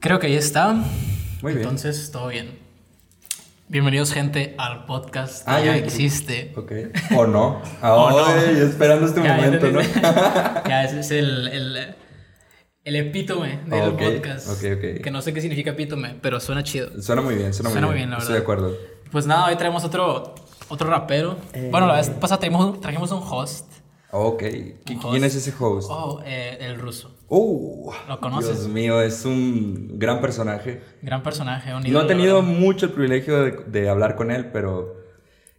Creo que ahí está. Muy bien. Entonces, todo bien. Bienvenidos, gente, al podcast. Ah, que ya. ya existe. Ok. O no. O no. Ay, esperando este Ya, ya momento, ¿no? ya, ese es el, el, el epítome del Ok, podcast. ok, ok. Que no sé qué significa epítome, pero suena chido. Suena muy bien, suena, Suena muy muy bien, bien. la Estoy de verdad. acuerdo. Pues nada, hoy traemos otro, otro rapero. Eh. Bueno, la vez pasada trajimos, trajimos un host. Ok. Un ¿Quién es ese host? Oh, eh, el ruso. Uh, ¿Lo conoces? Dios mío, es un gran personaje. Gran personaje. un No he tenido mucho el privilegio de, de hablar con él, pero...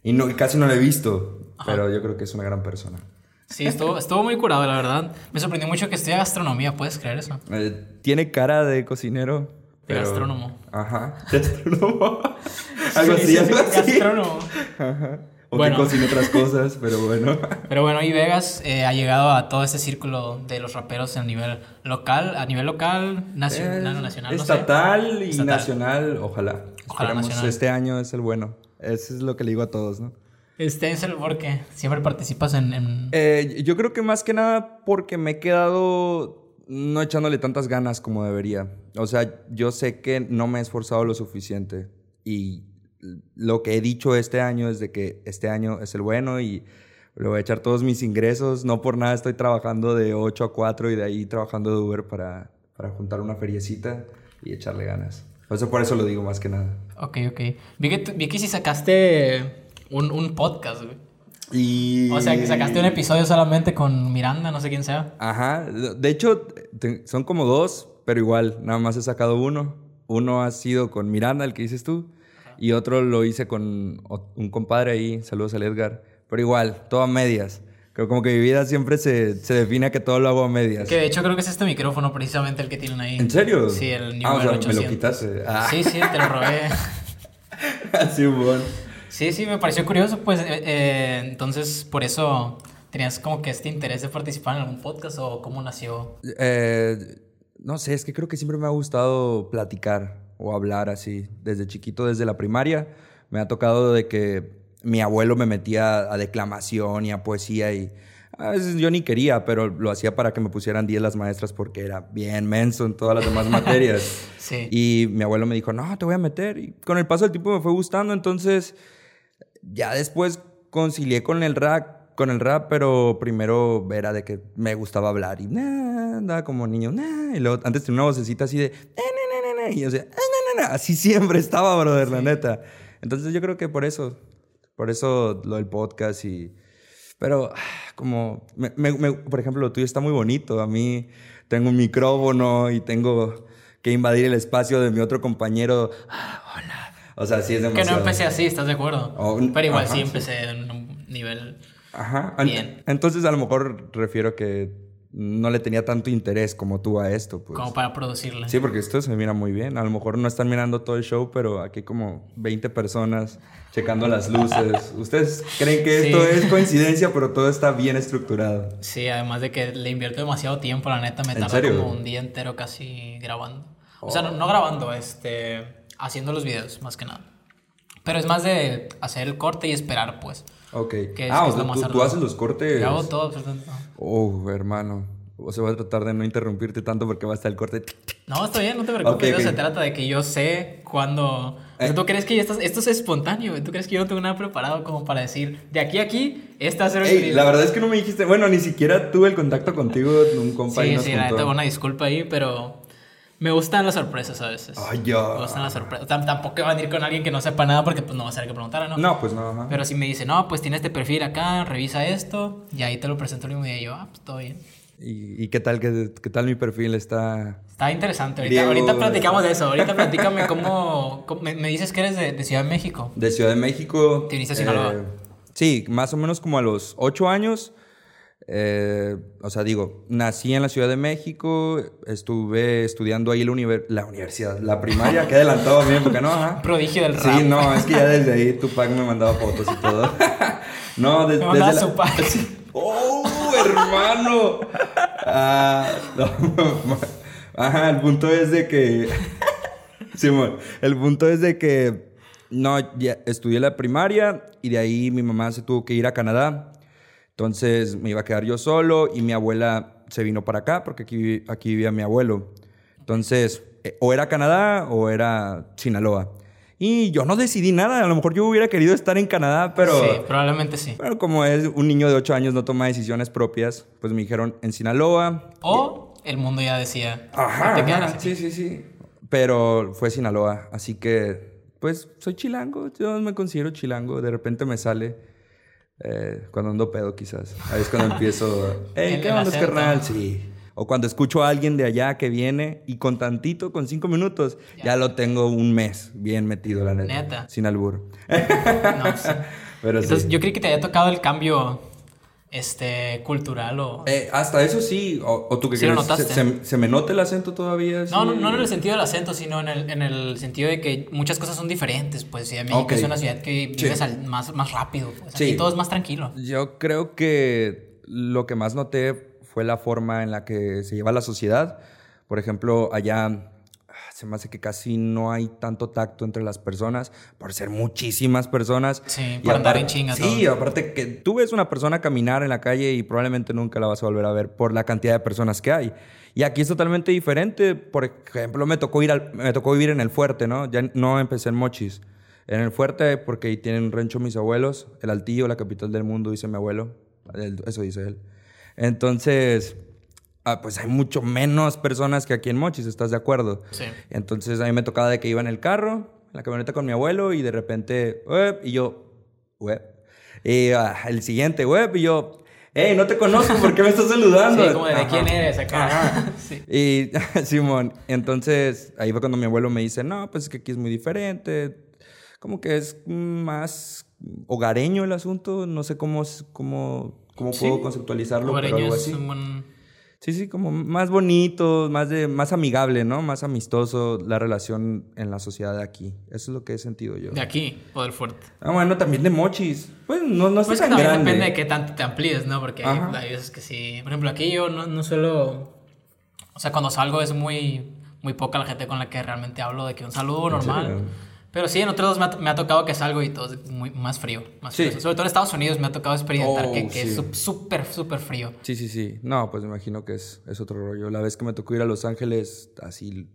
Y no, casi no lo he visto, pero yo creo que es una gran persona. Sí, estuvo, estuvo muy curado, la verdad. Me sorprendió mucho que estudia gastronomía, ¿puedes creer eso? Eh, tiene cara de cocinero. De pero- gastrónomo. Ajá, de gastrónomo. algo Sí, así, sí, algo sí, así. Gastrónomo. Ajá. O Bueno. que cocina otras cosas, pero bueno. Pero bueno, y Vegas eh, ha llegado a todo este círculo de los raperos a nivel local, a nivel local, nacional, Eh, nacional, no sé. estatal y Estatal. nacional, ojalá. Ojalá Esperemos, nacional. este año es el bueno. Eso es lo que le digo a todos, ¿no? Este es el porque siempre participas en... en- Eh, yo creo que más que nada porque me he quedado no echándole tantas ganas como debería. O sea, yo sé que no me he esforzado lo suficiente y lo que he dicho este año es de que este año es el bueno y le voy a echar todos mis ingresos. No por nada estoy trabajando de 8 a 4 y de ahí trabajando de Uber para, para juntar una feriecita y echarle ganas. O sea, por eso lo digo más que nada. Ok, ok. Vi que, vi que si sacaste un, un podcast, güey. Y... O sea, que sacaste un episodio solamente con Miranda, no sé quién sea. Ajá, de hecho son como dos, pero igual, nada más he sacado uno. Uno ha sido con Miranda, el que dices tú, y otro lo hice con un compadre ahí, saludos al Edgar, pero igual, todo a medias. Creo como que mi vida siempre se, se define a que todo lo hago a medias. Que de hecho creo que es este micrófono precisamente el que tienen ahí. ¿En serio? Sí, el Ah, o sea, número me lo 800. quitaste. Ah, Sí, sí, te lo robé. así, bueno. Sí, sí, me pareció curioso, pues eh, eh, entonces por eso tenías como que este interés de participar en algún podcast o cómo nació. Eh, no sé, es que creo que siempre me ha gustado platicar o hablar así. Desde chiquito, desde la primaria, me ha tocado de que mi abuelo me metía a declamación y a poesía y a veces yo ni quería, pero lo hacía para que me pusieran 10 las maestras porque era bien menso en todas las demás materias. Sí. Y mi abuelo me dijo, no, te voy a meter. Y con el paso del tiempo me fue gustando, entonces ya después concilié con el rap, con el rap, pero primero era de que me gustaba hablar y nah, andaba como niño, nah, y luego antes tenía una vocecita así de, "Eh, na, na, na, na", y yo decía, "Ah, na, na, na", así siempre estaba, brother, la neta. Entonces yo creo que por eso, por eso lo del podcast y... Pero, como, me- me- me- por ejemplo, lo tuyo está muy bonito. A mí tengo un micrófono y tengo que invadir el espacio de mi otro compañero. Ah, hola. O sea, sí es Que demasiado. no empecé así, ¿estás de acuerdo? Oh, Pero igual ajá, sí sí. empecé en un nivel... Ajá. Bien. Entonces, a lo mejor refiero que no le tenía tanto interés como tú a esto, pues. como para producirle. Sí, porque esto se mira muy bien. A lo mejor no están mirando todo el show, pero aquí como 20 personas checando las luces. Ustedes creen que esto Sí. es coincidencia, pero todo está bien estructurado. Sí, además de que le invierto demasiado tiempo, la neta, me ¿En tarda serio? como un día entero casi grabando. O sea, no, no grabando, este, haciendo los videos, más que nada. Pero es más de hacer el corte y esperar, pues. Ok. Que es- ah, que o es sea, tú, tú haces los cortes. Yo hago todo, absolutamente todo. Oh, hermano. O sea, voy a tratar de no interrumpirte tanto porque va a estar el corte. No, está bien, no te preocupes. Ok, eso ok. se trata de que yo sé cuándo. O sea, Eh. ¿Tú crees que estás- esto es espontáneo? ¿Tú crees que yo no tengo nada preparado como para decir de aquí a aquí, esta el Ey, la verdad es que no me dijiste. Bueno, ni siquiera tuve el contacto contigo. Un compa ahí Sí, nos sí, la juntó. neta, una disculpa ahí, pero me gustan las sorpresas a veces. Ay, ya. Me gustan las sorpresas. Tam- tampoco van a ir con alguien que no sepa nada porque pues no va a ser que preguntara, ¿no? No, pues no. Ajá. Pero si me dice, no, pues tiene este perfil acá, revisa esto, y ahí te lo presento el mismo día. Y yo, ah, pues todo bien. ¿Y, y qué tal qué, qué tal mi perfil está? Está interesante. Ahorita, Diego, ahorita platicamos de eso. Ahorita platícame cómo. cómo- me, me dices que eres de, de Ciudad de México. De Ciudad de México. ¿Te viniste a Sinaloa? sí, más o menos como a los ocho años. Eh, o sea, digo, nací en la Ciudad de México, estuve estudiando ahí la, la universidad, la primaria, que adelantado mi época, ¿no? Ajá. Prodigio del rap. Sí, no, es que ya desde ahí Tupac me mandaba fotos y todo. no, des- Me mandaba desde su pack. ¡Oh, hermano! Ah, no, Ajá, el punto es de que... Simón, el punto es de que No, ya estudié la primaria y de ahí mi mamá se tuvo que ir a Canadá. Entonces me iba a quedar yo solo y mi abuela se vino para acá porque aquí, aquí vivía mi abuelo. Entonces, eh, o era Canadá o era Sinaloa. Y yo no decidí nada. A lo mejor yo hubiera querido estar en Canadá, pero... Sí, probablemente sí. Pero como es un niño de 8 años, no toma decisiones propias, pues me dijeron en Sinaloa. O el mundo ya decía, Ajá, te ajá, sí, sí, sí. Pero fue Sinaloa, así que, pues, soy chilango. Yo me considero chilango. De repente me sale eh, cuando ando pedo, quizás. Ahí es cuando empiezo. El- ¿qué onda, carnal? Sí. O cuando escucho a alguien de allá que viene y con tantito, con cinco minutos, ya, lo tengo un mes bien metido, la neta. Neta. Sin albur. No, sí. Pero Entonces, sí. yo creí que te había tocado el cambio este, cultural o... Eh, hasta eso sí. O, o tú que Sí crees, ¿Se, notaste. se, se me nota el acento todavía? No, no, no en el sentido del acento, sino en el, en el sentido de que muchas cosas son diferentes. Pues Ciudad de México es una ciudad que Sí. vives al- más, más rápido. Pues. Sí. Aquí todo es más tranquilo. Yo creo que lo que más noté fue la forma en la que se lleva la sociedad. Por ejemplo, allá se me hace que casi no hay tanto tacto entre las personas, por ser muchísimas personas. Sí, Y por andar en chinga Sí, todos. aparte que tú ves una persona caminar en la calle y probablemente nunca la vas a volver a ver por la cantidad de personas que hay. Y aquí es totalmente diferente. Por ejemplo, me tocó, ir al- me tocó vivir en el fuerte, ¿no? Ya no empecé en Mochis. En el fuerte, porque ahí tienen un rancho mis abuelos. El Altillo, la capital del mundo, dice mi abuelo. Eso dice él. Entonces, ah, pues hay mucho menos personas que aquí en Mochis, ¿estás de acuerdo? Sí. Entonces a mí me tocaba de que iba en el carro, en la camioneta con mi abuelo y de repente, "Uep", y yo, "Uep". Y ah, el siguiente, "Uep", y yo, hey, no te conozco, ¿por qué me estás saludando? Sí, como de, ¿de quién eres acá? sí. Y Simón, entonces ahí fue cuando mi abuelo me dice, no, pues es que aquí es muy diferente, como que es más hogareño el asunto, no sé cómo, es- cómo, cómo Sí. puedo conceptualizarlo, pero Hogareño algo es así. un buen... Sí, sí, como más bonito, más, de, más amigable, ¿no? Más amistoso la relación en la sociedad de aquí. Eso es lo que he sentido yo. De aquí o del fuerte. Ah, bueno, también de Mochis. Pues no, no Pues tan también grande. depende de qué tanto te amplíes, ¿no? Porque hay, hay veces que sí. Por ejemplo, aquí yo no, no suelo. O sea, cuando salgo es muy, muy poca la gente con la que realmente hablo, de que un saludo normal. serio? Pero sí, en otros me ha, me ha tocado que salgo y todo es muy, más frío. Más Sí. frío. Sobre todo en Estados Unidos me ha tocado experimentar Oh, que, que es sí. sup- súper, súper frío. Sí, sí, sí. No, pues me imagino que es, es otro rollo. La vez que me tocó ir a Los Ángeles, así...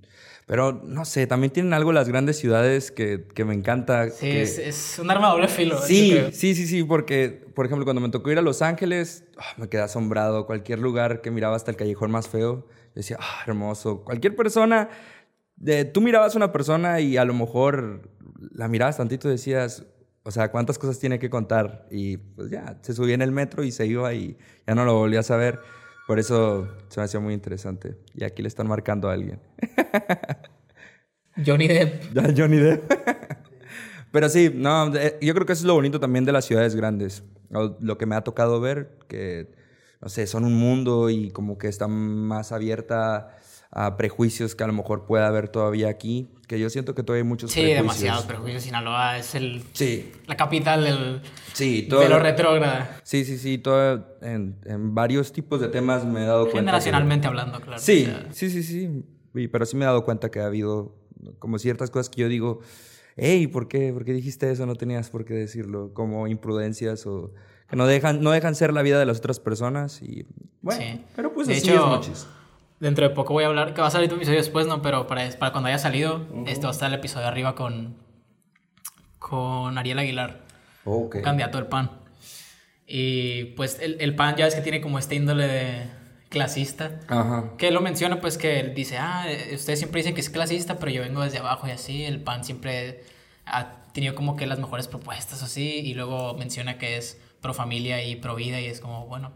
Pero no sé, también tienen algo las grandes ciudades que, que me encanta. Sí, que- es, es un arma doble filo. Sí, creo. sí, sí, sí, porque, por ejemplo, cuando me tocó ir a Los Ángeles, ah, me quedé asombrado. Cualquier lugar que miraba hasta el callejón más feo, decía, ah, hermoso. Cualquier persona, de, tú mirabas a una persona y a lo mejor la mirabas tantito y decías, o sea, cuántas cosas tiene que contar. Y pues ya, se subía en el metro y se iba y ya no lo volvías a ver. Por eso se me hacía muy interesante. Y aquí le están marcando a alguien. Johnny Depp. Ya, Johnny Depp. Pero sí, no, yo creo que eso es lo bonito también de las ciudades grandes. Lo que me ha tocado ver, que, no sé, son un mundo y como que está más abierta a prejuicios que a lo mejor pueda haber todavía aquí. Que yo siento que todavía hay muchos Sí, prejuicios. demasiados prejuicios. Sinaloa es el, Sí, la capital del, sí, todo. de lo retrógrada. Sí, sí, sí, todo en, en varios tipos de temas me he dado cuenta. que- Generacionalmente hablando, claro. Sí, O sea, sí, sí, sí. Pero sí me he dado cuenta que ha habido como ciertas cosas que yo digo, hey, ¿por qué, ¿por qué dijiste eso? No tenías por qué decirlo. Como imprudencias o que no dejan, no dejan ser la vida de las otras personas. Y bueno, Sí. pero pues De así hecho, es noches. Dentro de poco voy a hablar, que va a salir tu episodio después, ¿no? Pero para, para cuando haya salido, este va a estar el episodio arriba con, con Ariel Aguilar, Ok. un candidato del PAN. Y pues el, el PAN ya es que tiene como este índole de clasista. Ajá. Que lo menciona, pues que él dice, ah, eh, ustedes siempre dicen que es clasista, pero yo vengo desde abajo y así. El PAN siempre ha tenido como que las mejores propuestas así. Y luego menciona que es pro familia y pro vida y es como, bueno,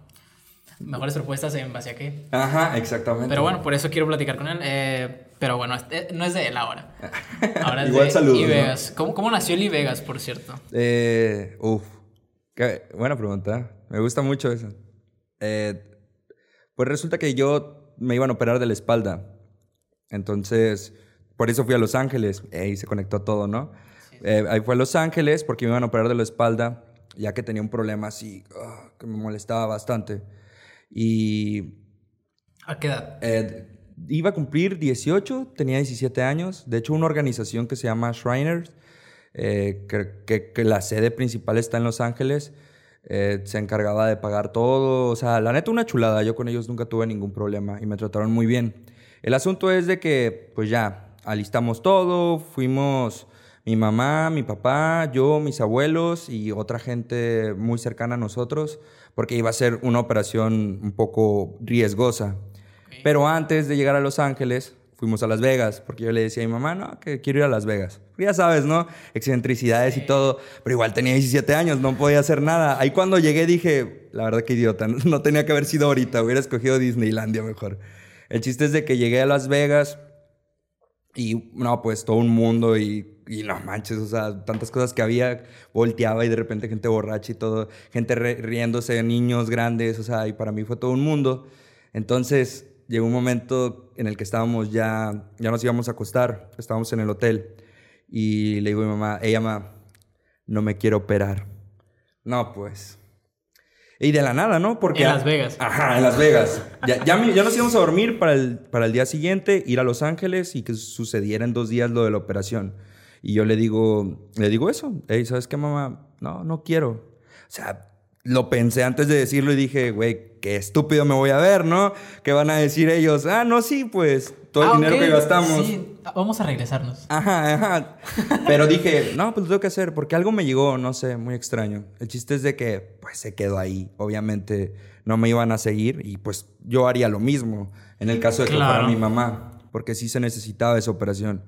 mejores propuestas en base a qué. Ajá, exactamente. Pero bueno, por eso quiero platicar con él. eh, pero bueno, este- no es de él ahora. Ahora es Igual de saludos. ¿Cómo, ¿Cómo nació el por cierto? Eh, uf, qué buena pregunta. Me gusta mucho eso. Eh, pues resulta que yo me iban a operar de la espalda. Entonces, por eso fui a Los Ángeles. Y se conectó todo, ¿no? Eh, ahí fue a Los Ángeles porque me iban a operar de la espalda, ya que tenía un problema así ah, que me molestaba bastante. Y ¿A qué edad? eh, iba a cumplir 18, tenía 17 años. De hecho, una organización que se llama Shriners eh, que, que, la sede principal está en Los Ángeles. Eh, se encargaba de pagar todo. O sea, la neta, una chulada. Yo con ellos nunca tuve ningún problema y me trataron muy bien. El asunto es de que, pues ya, alistamos todo, fuimos mi mamá, mi papá, yo, mis abuelos y otra gente muy cercana a nosotros, porque iba a ser una operación un poco riesgosa. Pero antes de llegar a Los Ángeles, fuimos a Las Vegas, porque yo le decía a mi mamá, no, que quiero ir a Las Vegas. Ya sabes, ¿no? Excentricidades y todo, pero igual tenía 17 años, no podía hacer nada. Ahí cuando llegué dije, la verdad que idiota, no tenía que haber sido ahorita, hubiera escogido Disneylandia mejor. El chiste es de que llegué a Las Vegas y, no, pues todo un mundo y, y no manches, o sea, tantas cosas que había, volteaba y de repente gente borracha y todo, gente riéndose, niños grandes, o sea, y para mí fue todo un mundo. Entonces, llegó un momento en el que estábamos ya, ya nos íbamos a acostar, estábamos en el hotel y le digo a mi mamá, ella mamá, no me quiero operar. No, pues. Y de la nada, ¿no? Porque... En Las Vegas. Ajá, en Las Vegas. Ya, ya, nos íbamos a dormir para el, para el día siguiente, ir a Los Ángeles y que sucediera en dos días lo de la operación. Y yo le digo, le digo eso. Hey, ¿sabes qué, mamá? No, no quiero. O sea, lo pensé antes de decirlo y dije, güey, qué estúpido me voy a ver, ¿no? ¿Qué van a decir ellos? Ah, no, sí, pues todo el ah, dinero que gastamos. Sí, vamos a regresarnos. Ajá, ajá. Pero dije, no, pues lo tengo que hacer porque algo me llegó, no sé, muy extraño. El chiste es de que, pues se quedó ahí. Obviamente no me iban a seguir y pues yo haría lo mismo en el caso de que fuera mi mamá, porque sí se necesitaba esa operación.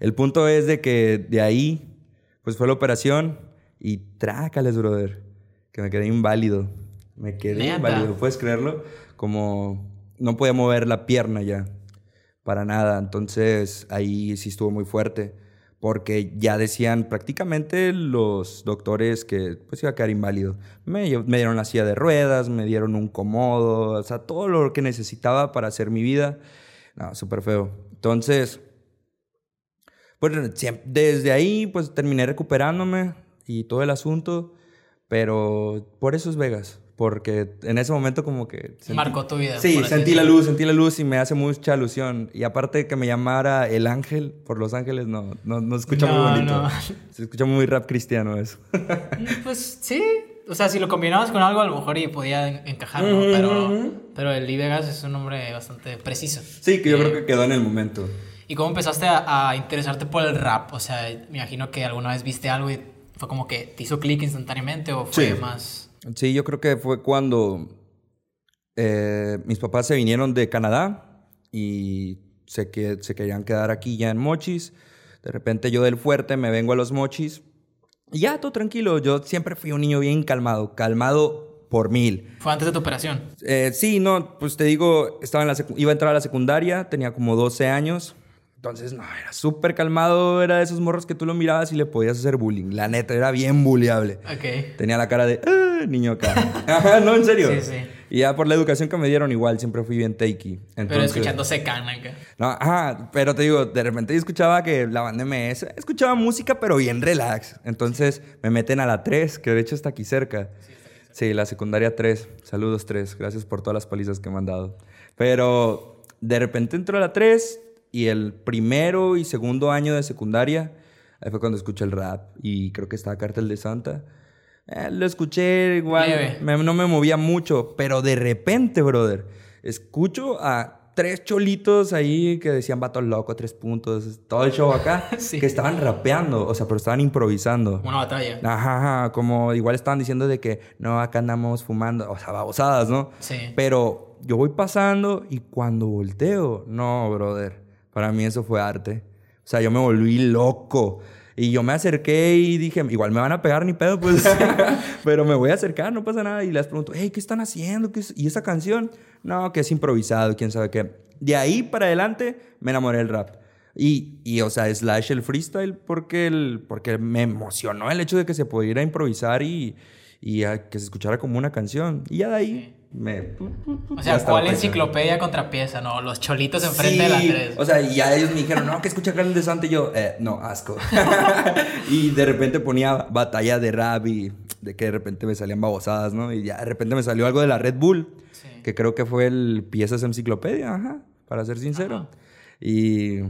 El punto es de que de ahí, pues fue la operación y trácales, brother que me quedé inválido. Me quedé inválido, ¿puedes creerlo? Como no podía mover la pierna ya, para nada. Entonces ahí sí estuvo muy fuerte, porque ya decían prácticamente los doctores que pues iba a quedar inválido. Me, me dieron la silla de ruedas, me dieron un comodo, o sea, todo lo que necesitaba para hacer mi vida. No, súper feo. Entonces, pues desde ahí pues terminé recuperándome y todo el asunto. Pero por eso es Vegas. Porque en ese momento como que... Marcó tu vida. Sí, sentí la luz, sentí la luz y me hace mucha alusión. Y aparte que me llamara El Ángel por Los Ángeles, no, no, no se escucha muy bonito. Se escucha muy rap cristiano eso. pues sí. O sea, si lo combinabas con algo, a lo mejor y podía encajar, ¿no? Pero, pero el Vegas es un nombre bastante preciso. Sí, que yo creo que quedó en el momento. ¿Y cómo empezaste a, a interesarte por el rap? O sea, me imagino que alguna vez viste algo y ¿Fue como que te hizo clic instantáneamente o fue más...? Sí, yo creo que fue cuando eh, mis papás se vinieron de Canadá y se, que, se querían quedar aquí ya en Mochis. De repente yo del fuerte me vengo a los Mochis y ya, todo tranquilo. Yo siempre fui un niño bien calmado, calmado por mil. ¿Fue antes de tu operación? Eh, sí, no, pues te digo, estaba en la iba a entrar a la secundaria, tenía como 12 años. Entonces, no, era súper calmado, era de esos morros que tú lo mirabas y le podías hacer bullying. La neta, era bien bulleable. Ok. Tenía la cara de, ah, niño acá. Ajá, no, en serio. Sí, sí. Y ya por la educación que me dieron, igual, siempre fui bien takey. Entonces, pero escuchándose cana, No, ajá, pero te digo, de repente yo escuchaba que la banda MS, escuchaba música, pero bien relax. Entonces, me meten a la 3, que de hecho está aquí cerca. Sí, la secundaria 3. Saludos 3. Gracias por todas las palizas que me han dado. Pero de repente entro a la 3 y el primero y segundo año de secundaria, ahí fue cuando escuché el rap y creo que estaba Cartel de Santa. Eh, lo escuché igual, no me movía mucho, pero de repente, brother, escucho a tres cholitos ahí que decían vato loco, tres puntos, todo el show acá, que estaban rapeando, o sea, pero estaban improvisando. Una batalla. Ajá, como igual estaban diciendo de que no, acá andamos fumando, o sea, babosadas, ¿no? Sí. Pero yo voy pasando y cuando volteo, no, brother para mí eso fue arte. O sea, yo me volví loco. Y yo me acerqué y dije, igual me van a pegar ni pedo, pues. Pero me voy a acercar, no pasa nada. Y les pregunto, hey, ¿qué están haciendo? ¿Qué ¿Y esa canción? No, que es improvisado, quién sabe qué. De ahí para adelante me enamoré del rap. Y, y, o sea, slash el freestyle porque, el, porque me emocionó el hecho de que se pudiera improvisar y, y que se escuchara como una canción. Y ya de ahí me... O sea, ¿cuál enciclopedia contra pieza? No, los cholitos enfrente de la 3. O sea, y ya ellos me dijeron, no, que escucha Carlos de Santa y yo, eh, no, asco. y de repente ponía batalla de rap y de que de repente me salían babosadas, ¿no? Y ya de repente me salió algo de la Red Bull, que creo que fue el piezas enciclopedia, ajá, para ser sincero. Y,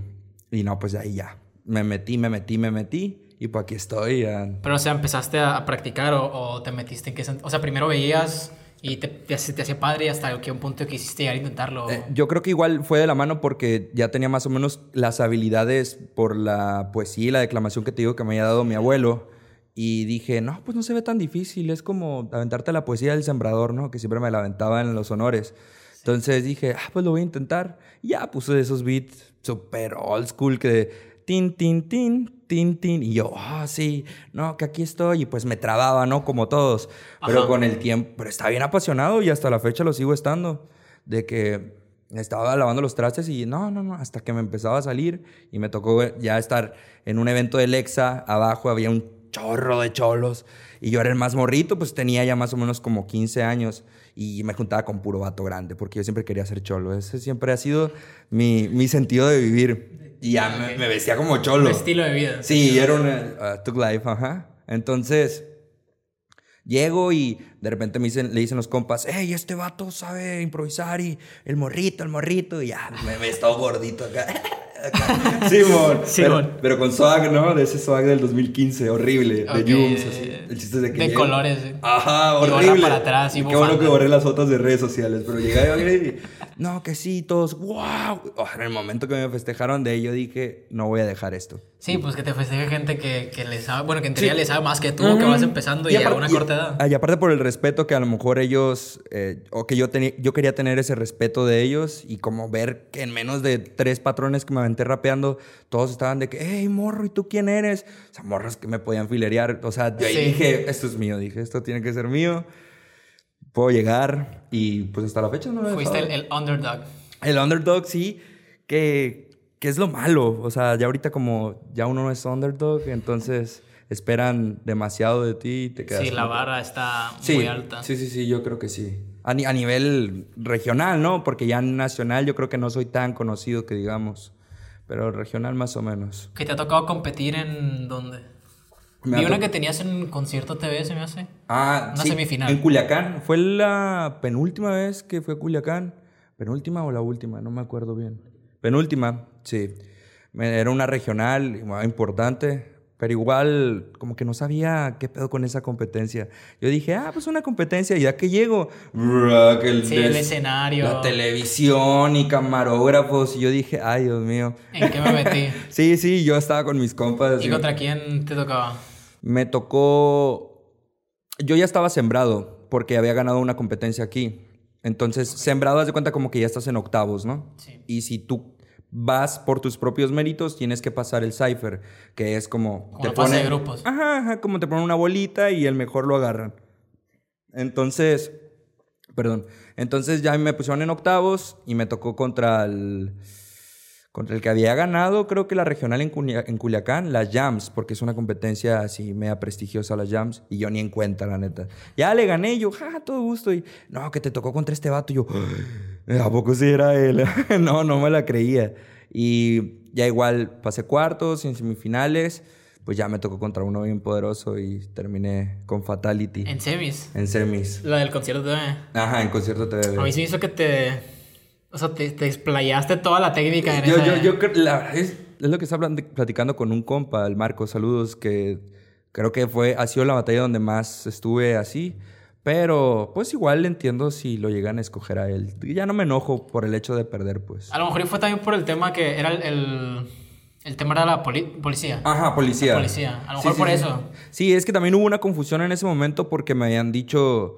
y no, pues ahí ya. Me metí, me metí, me metí y pues aquí estoy. ya. Pero, o sea, empezaste a, practicar o, o te metiste en qué O sea, primero veías y te, te, hacía- te padre hasta que un punto quisiste llegar a intentarlo. Eh, yo creo que igual fue de la mano porque ya tenía más o menos las habilidades por la poesía y la declamación que te digo que me había dado mi abuelo. Y dije, no, pues no se ve tan difícil. Es como aventarte la poesía del sembrador, ¿no? Que siempre me la aventaba en los honores. Entonces dije, ah, pues lo voy a intentar. Y ya puse esos beats super old school que tin, tin, tin, tin, tin. Y yo, ah, sí, no, que aquí estoy. Y pues me trababa, ¿no? Como todos. Pero Ajá. con el tiempo, pero estaba bien apasionado y hasta la fecha lo sigo estando. De que estaba lavando los trastes y no, no, no, hasta que me empezaba a salir y me tocó ya estar en un evento de Lexa, abajo había un chorro de cholos y yo era el más morrito, pues tenía ya más o menos como 15 años y me juntaba con puro vato grande porque yo siempre quería ser cholo, ese siempre ha sido mi, mi sentido de vivir y ya me, Ok. me vestía como Un cholo. estilo de vida. Sí, era un uh, Tug Life, ajá. Entonces, llego y de repente me dicen, le dicen los compas, hey, este vato sabe improvisar y el morrito, el morrito, y ya, me, me estaba gordito acá. acá. Simón. Simón. Pero, pero con swag, ¿no? De ese swag del 2015, horrible, Ok, de Jums, de- así. El chiste es de que de llego- colores, sí. Ajá, Y horrible. para atrás y Qué bueno que borré las fotos de redes sociales, pero llegué yo y no, que sí, todos, wow. Oh, en el momento que me festejaron de ello dije, no voy a dejar esto. Sí, pues que te festeje gente que, que le sabe, bueno, que en teoría le sabe más que tú, que vas empezando y, a aparte- una y- corta edad. Y, aparte por el respeto que a lo mejor ellos, eh, o que yo, tenía yo quería tener ese respeto de ellos y como ver que en menos de tres patrones que me aventé rapeando, todos estaban de que, hey, morro, ¿y tú quién eres? O sea, morros que me podían filerear. O sea, yo Sí. dije, esto es mío, dije, esto tiene que ser mío. Puedo llegar y pues hasta la fecha no lo he Fuiste el, el underdog. El underdog, sí, que, que es lo malo. O sea, ya ahorita como ya uno no es underdog, entonces esperan demasiado de ti y te quedas... Sí, la vara está Sí, muy alta. sí, sí, sí, yo creo que sí. A, ni- a nivel regional, ¿no? Porque ya nacional yo creo que no soy tan conocido que digamos. Pero regional más o menos. ¿Que te ha tocado competir en dónde? Me Vi una que tenías en concierto TV, se me hace. Ah, Una sí, semifinal. En Culiacán. Fue la penúltima vez que fue a Culiacán. ¿Penúltima o la última? No me acuerdo bien. Penúltima, sí. Era una regional muy importante, pero igual como que no sabía qué pedo con esa competencia. Yo dije, ah, pues una competencia, y ya que llego, que el, Sí, el escenario. La televisión y camarógrafos, y yo dije, ay, Dios mío. ¿En qué me metí? Sí, sí, yo estaba con mis compas. ¿Y y- contra quién te tocaba? Me tocó. Yo ya estaba sembrado porque había ganado una competencia aquí. Entonces, sembrado, haz de cuenta como que ya estás en octavos, ¿no? Sí. Y si tú vas por tus propios méritos, tienes que pasar el cipher, que es como. Como la fase de grupos. Ajá, ajá, como te ponen una bolita y el mejor lo agarran. Entonces. Perdón. Entonces ya me pusieron en octavos y me tocó contra el. Contra el que había ganado, creo que la regional en, en Culiacán, las Jams, porque es una competencia así media prestigiosa las Jams, y yo ni en cuenta, la neta. Ya le gané, yo, ja, todo gusto, y no, que te tocó contra este vato, y yo, "Ay, ¿a poco sí era él? no, no me la creía. Y ya igual pasé cuartos y en semifinales, pues ya me tocó contra uno bien poderoso y terminé con Fatality En semis. en semis. La del concierto TV. Ajá, en concierto TV. A mí se me hizo que te. O sea, te, te explayaste toda la técnica en Yo, esa- yo, yo creo, la verdad es, es lo que estaba platicando con un compa, el Marco, saludos, que creo que fue, ha sido la batalla donde más estuve así, pero pues igual entiendo si lo llegan a escoger a él. Ya no me enojo por el hecho de perder, pues. A lo mejor fue también por el tema que era el. El, el tema era la poli- policía. Ajá, policía. Policía. A lo mejor por sí. eso. Sí, es que también hubo una confusión en ese momento porque me habían dicho,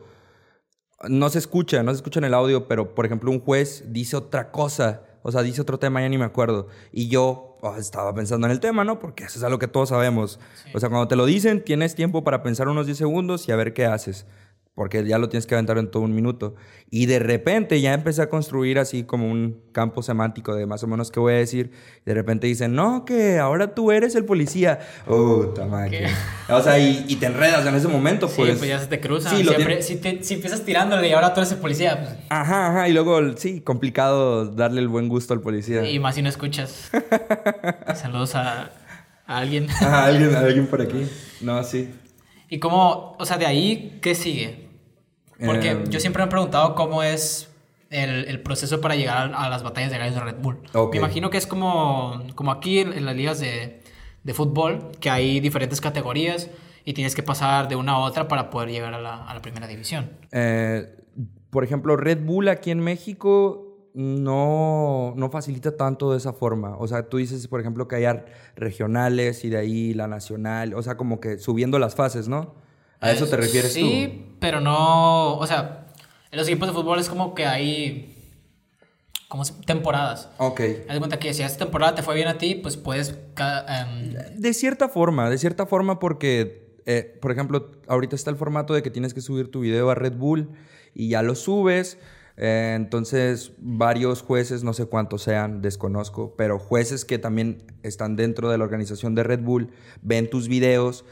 no se escucha, no se escucha en el audio, pero por ejemplo un juez dice otra cosa, o sea, dice otro tema, ya ni me acuerdo. Y yo oh, estaba pensando en el tema, ¿no? Porque eso es algo que todos sabemos. O sea, cuando te lo dicen, tienes tiempo para pensar unos 10 segundos y a ver qué haces. Porque ya lo tienes que aventar en todo un minuto. Y de repente ya empecé a construir así como un campo semántico de más o menos qué voy a decir. De repente dicen, no, que ahora tú eres el policía. Oh, tamaque. O sea, y, y te enredas en ese momento, Sí, pues. pues, ya se te cruzan. Sí, Siempre, si, te- si empiezas tirándole y ahora tú eres el policía, pues, Ajá, ajá. Y luego, sí, complicado darle el buen gusto al policía. y más si no escuchas. Saludos a, a alguien. Ajá, alguien, alguien por aquí. No, sí. ¿Y cómo, o sea, de ahí, qué sigue? Porque Em. yo siempre me he preguntado cómo es el, el proceso para llegar a, a las batallas de gallos de Red Bull. Me imagino que es como, como aquí en, en las ligas de, de fútbol, que hay diferentes categorías y tienes que pasar de una a otra para poder llegar a la, a la primera división. Eh, por ejemplo, Red Bull aquí en México no, no facilita tanto de esa forma. O sea, tú dices, por ejemplo, que hay regionales y de ahí la nacional, o sea, como que subiendo las fases, ¿no? ¿A eso te refieres sí, tú? Sí, pero no, o sea, en los equipos de fútbol es como que hay como temporadas. Ok. Haz cuenta que si esta temporada te fue bien a ti, pues puedes... Em, de cierta forma, de cierta forma porque, eh, por ejemplo, ahorita está el formato de que tienes que subir tu video a Red Bull y ya lo subes. Eh, entonces, varios jueces, no sé cuántos sean, desconozco, pero jueces que también están dentro de la organización de Red Bull, ven tus videos.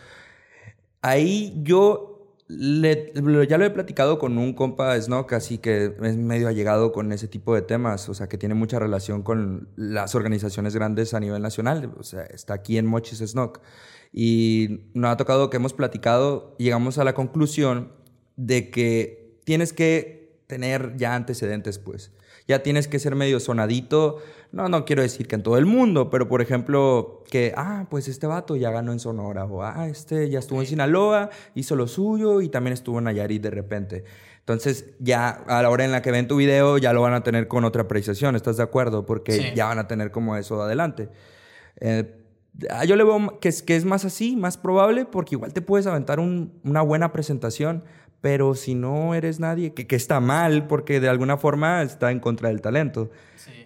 Ahí yo ya lo he platicado con un compa Snock, así que es medio allegado con ese tipo de temas, o sea, que tiene mucha relación con las organizaciones grandes a nivel nacional, o sea, está aquí en Mochis Snock. Y nos ha tocado que hemos platicado llegamos a la conclusión de que tienes que tener ya antecedentes, pues. Ya tienes que ser medio sonadito no, no quiero decir que en todo el mundo, pero por ejemplo, que, ah, pues este vato ya ganó en Sonora, o ah, este ya estuvo en Sinaloa, hizo lo suyo y también estuvo en Nayarit de repente. Entonces, ya a la hora en la que ven tu video, ya lo van a tener con otra apreciación, ¿estás de acuerdo? Porque ya van a tener como eso adelante. Eh, yo le veo que es, que es más así, más probable, porque igual te puedes aventar una buena presentación, pero si no eres nadie, que, que, está mal, porque de alguna forma está en contra del talento.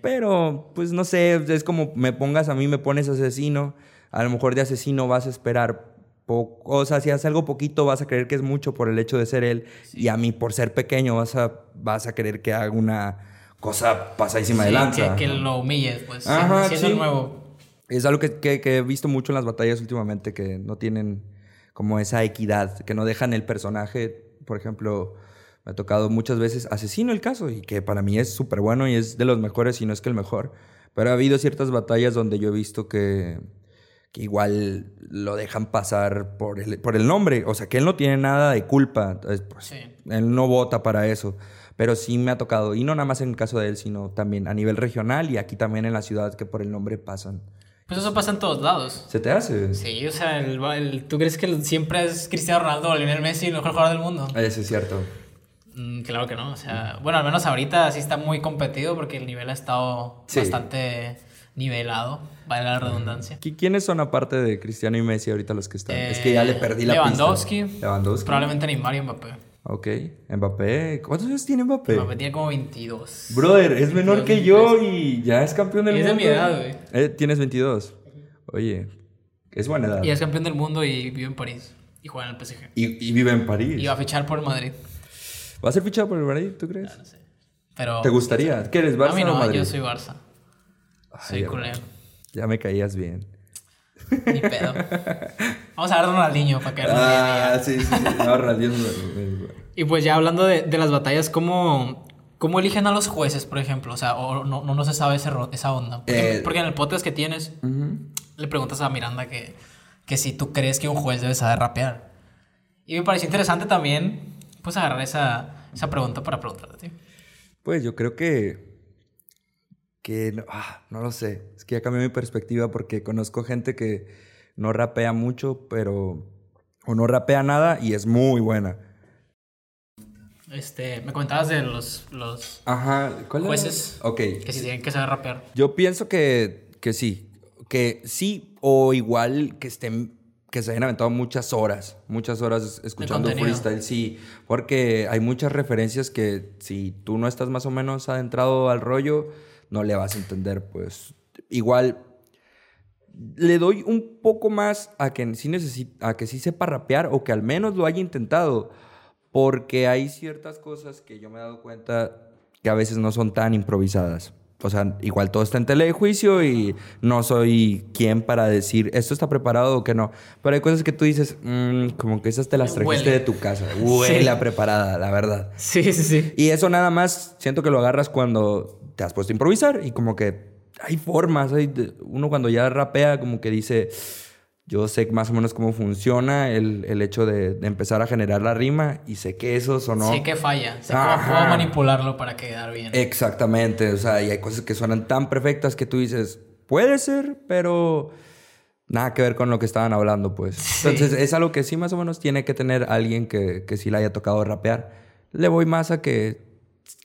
Pero, pues no sé, es como me pongas a mí, me pones asesino. A lo mejor de asesino vas a esperar poco. O sea, si haces algo poquito, vas a creer que es mucho por el hecho de ser él. Y a mí, por ser pequeño, vas a, vas a creer que haga una cosa pasadísima de lanza. Que, que, lo humilles, pues. Ajá, siendo, nuevo. Es algo que, que, que he visto mucho en las batallas últimamente, que no tienen como esa equidad, que no dejan el personaje, por ejemplo me ha tocado muchas veces asesino el caso y que para mí es súper bueno y es de los mejores, si no es que el mejor. Pero ha habido ciertas batallas donde yo he visto que, que igual lo dejan pasar por el, por el nombre. O sea, que él no tiene nada de culpa. Pues, él no vota para eso. Pero sí me ha tocado, y no nada más en el caso de él, sino también a nivel regional y aquí también en la ciudad que por el nombre pasan. Pues eso pasa en todos lados. ¿Se te hace? Sí, o sea, el, ¿tú crees que siempre es Cristiano Ronaldo o Lionel Messi el mejor jugador del mundo? Eso es cierto. Mm, claro que no, o sea, bueno, al menos ahorita sí está muy competido porque el nivel ha estado bastante nivelado, vale la redundancia. ¿Quiénes son aparte de Cristiano y Messi ahorita los que están? es que ya le perdí la Lewandowski, pista. Lewandowski. Probablemente Neymar y Mbappé. Ok, Mbappé, ¿cuántos años tiene Mbappé? Mbappé tiene como 22. Brother, es menor que yo y ya es campeón del mundo. Es de mi edad, güey. Eh, tienes 22. Oye, es buena edad. Y es campeón del mundo y vive en París. Y juega en el PSG. Y, y vive en París. Y va a fichar por el Madrid. ¿Va a ser fichado por el Madrid, tú crees? No, no sé. Pero, ¿Te gustaría? ¿Qué eres, Barça a mí no, o Madrid? yo soy Barça. soy culé. Ya me caías bien. Ni pedo. Vamos a ver a Ronaldinho para que Ah, sí, sí, sí. No, Ronaldinho Y pues ya hablando de, de las batallas, ¿cómo, ¿cómo eligen a los jueces, por ejemplo? O sea, o no, no, no se sabe ese, esa onda. Porque, eh, porque, en el podcast que tienes, le preguntas a Miranda que, que si tú crees que un juez debe saber rapear. Y me pareció interesante también pues agarrar esa, esa pregunta para preguntarte. Pues yo creo que, que no, ah, no lo sé, es que ya cambió mi perspectiva porque conozco gente que no rapea mucho, pero, o no rapea nada y es muy buena. Este, me comentabas de los, los Ajá, ¿cuál jueces Ok. que si tienen que saber rapear. Yo pienso que, que sí, que sí o igual que estén que se hayan aventado muchas horas, muchas horas escuchando freestyle, sí, porque hay muchas referencias que si tú no estás más o menos adentrado al rollo, no le vas a entender, pues igual le doy un poco más a que sí necesita, a que sí sepa rapear o que al menos lo haya intentado, porque hay ciertas cosas que yo me he dado cuenta que a veces no son tan improvisadas o sea, igual todo está en telejuicio y no soy quien para decir esto está preparado o que no. Pero hay cosas que tú dices, mmm, como que esas te las trajiste de tu casa. Huele a preparada, la verdad. Sí, sí, sí. Y eso nada más siento que lo agarras cuando te has puesto a improvisar y como que hay formas. Hay, uno cuando ya rapea, como que dice yo sé más o menos cómo funciona el, el hecho de, de, empezar a generar la rima y sé que eso sonó. Sé que falla, sé cómo puedo manipularlo para quedar bien. Exactamente, o sea, y hay cosas que suenan tan perfectas que tú dices, puede ser, pero nada que ver con lo que estaban hablando, pues. Entonces, es algo que sí más o menos tiene que tener alguien que, que sí le haya tocado rapear. Le voy más a que,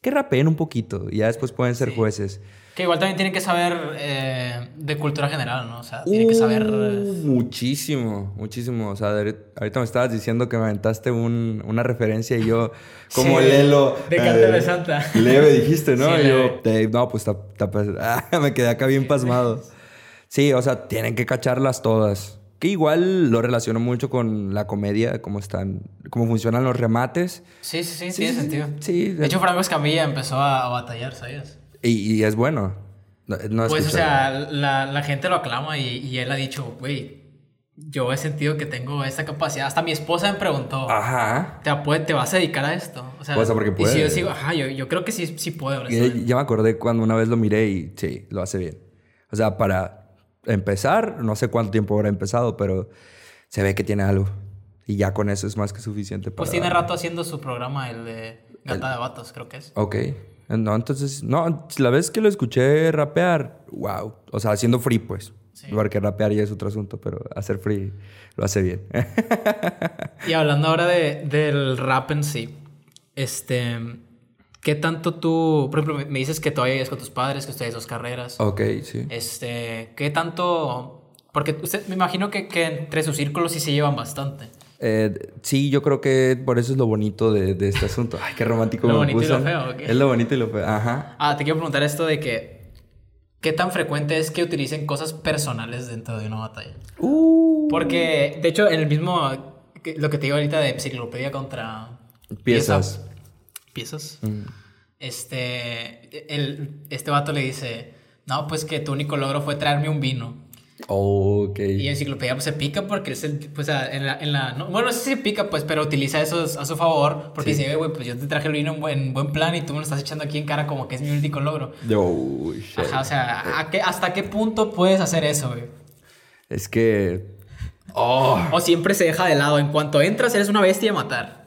que rapeen un poquito y ya después pueden ser jueces. Que igual también tienen que saber eh, de cultura general, ¿no? O sea, tienen que saber... Uh, muchísimo, muchísimo. O sea, ahorita me estabas diciendo que me aventaste un, una referencia y yo, como Lelo... De de eh, Santa. Leve dijiste, ¿no? y yo, no, pues ah, me quedé acá bien pasmado. Sí, o sea, tienen que cacharlas todas. Que igual lo relaciono mucho con la comedia, cómo están, cómo funcionan los remates. Sí, sí, sí, tiene sentido. Sí, de hecho, Franco Escamilla empezó a, batallar, ¿sabías? Y, es bueno. No, pues, o sea, la, la, gente lo aclama y, y él ha dicho, güey, yo he sentido que tengo esta capacidad. Hasta mi esposa me preguntó, ajá. ¿te, te vas a dedicar a esto? O sea, pues porque puede. Y si yo sigo, ajá, yo, yo, creo que sí, sí puedo. Ya me acordé cuando una vez lo miré y sí, lo hace bien. O sea, para empezar, no sé cuánto tiempo habrá empezado, pero se ve que tiene algo. Y ya con eso es más que suficiente pues para... Pues tiene rato haciendo su programa, el de Gata de Vatos, creo que es. Ok. No, entonces, no, la vez que lo escuché rapear, wow. O sea, haciendo free, pues. Sí. Porque rapear ya es otro asunto, pero hacer free lo hace bien. y hablando ahora de, del rap en sí, este, ¿qué tanto tú, por ejemplo, me dices que todavía vives con tus padres, que ustedes dos carreras? Ok, sí. Este, ¿qué tanto, porque usted, me imagino que, que entre sus círculos sí se llevan bastante. Eh, sí, yo creo que por eso es lo bonito de, de este asunto. Ay, qué romántico lo bonito y lo feo, ¿ok? Es lo bonito y lo feo, ajá. Ah, te quiero preguntar esto de que... ¿Qué tan frecuente es que utilicen cosas personales dentro de una batalla? Uh. Porque, de hecho, en el mismo... Lo que te digo ahorita de enciclopedia contra... Piezas. Piezas. Mm. Este... El, este vato le dice... No, pues que tu único logro fue traerme un vino. Ok. Y Enciclopedia pues, se pica porque es el, pues, en la, en la no, bueno, no sé si se pica, pues, pero utiliza eso a su favor porque dice, güey, pues yo te traje el vino en buen, buen plan y tú me lo estás echando aquí en cara como que es mi único logro. Oh, Ajá, o sea, ¿a qué, ¿hasta qué punto puedes hacer eso, güey? Es que... Oh. O siempre se deja de lado. En cuanto entras, eres una bestia a matar.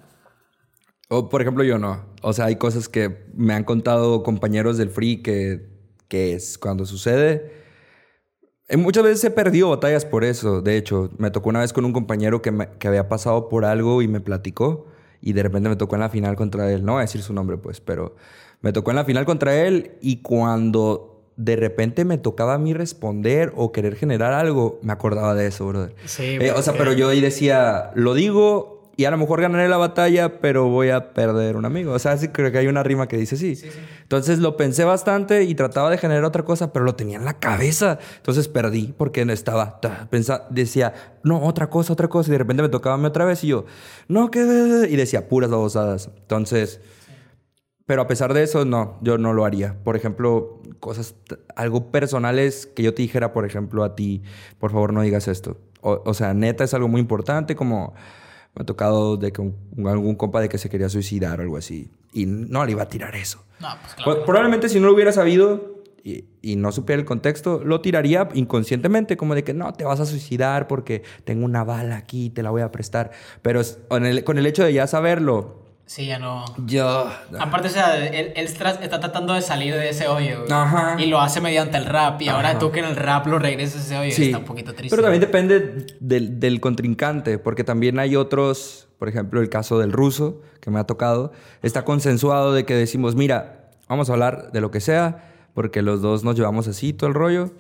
O, por ejemplo, yo no. O sea, hay cosas que me han contado compañeros del free que, que es cuando sucede eh, muchas veces se perdió batallas por eso. De hecho, me tocó una vez con un compañero que, me, que había pasado por algo y me platicó. Y de repente me tocó en la final contra él. No voy a decir su nombre, pues, pero me tocó en la final contra él. Y cuando de repente me tocaba a mí responder o querer generar algo, me acordaba de eso, brother. Sí, eh, o sea, pero yo ahí decía, lo digo y a lo mejor ganaré la batalla, pero voy a perder un amigo. O sea, sí creo que hay una rima que dice sí. Entonces lo pensé bastante y trataba de generar otra cosa, pero lo tenía en la cabeza. Entonces perdí porque estaba, pensaba, decía, no, otra cosa, otra cosa. Y de repente me tocaba a mí otra vez y yo, no, ¿qué? Y decía puras babosadas. Entonces, pero a pesar de eso, no, yo no lo haría. Por ejemplo, cosas, algo personales que yo te dijera, por ejemplo, a ti, por favor no digas esto. o sea, neta es algo muy importante como me ha tocado de que algún compa de que se quería suicidar o algo así. Y no le iba a tirar eso. No, pues claro. Probablemente si no lo hubiera sabido y, y, no supiera el contexto, lo tiraría inconscientemente, como de que no, te vas a suicidar porque tengo una bala aquí, te la voy a prestar. Pero con el, con el hecho de ya saberlo, Sí, ya no. Yo. Aparte, o sea, él, está tratando de salir de ese hoyo. Ajá. Y lo hace mediante el rap. Y ahora tú que en el rap lo regresas a ese hoyo. Sí. Está un poquito triste. Pero también depende del, del, contrincante. Porque también hay otros. Por ejemplo, el caso del ruso, que me ha tocado. Está consensuado de que decimos, mira, vamos a hablar de lo que sea. Porque los dos nos llevamos así todo el rollo.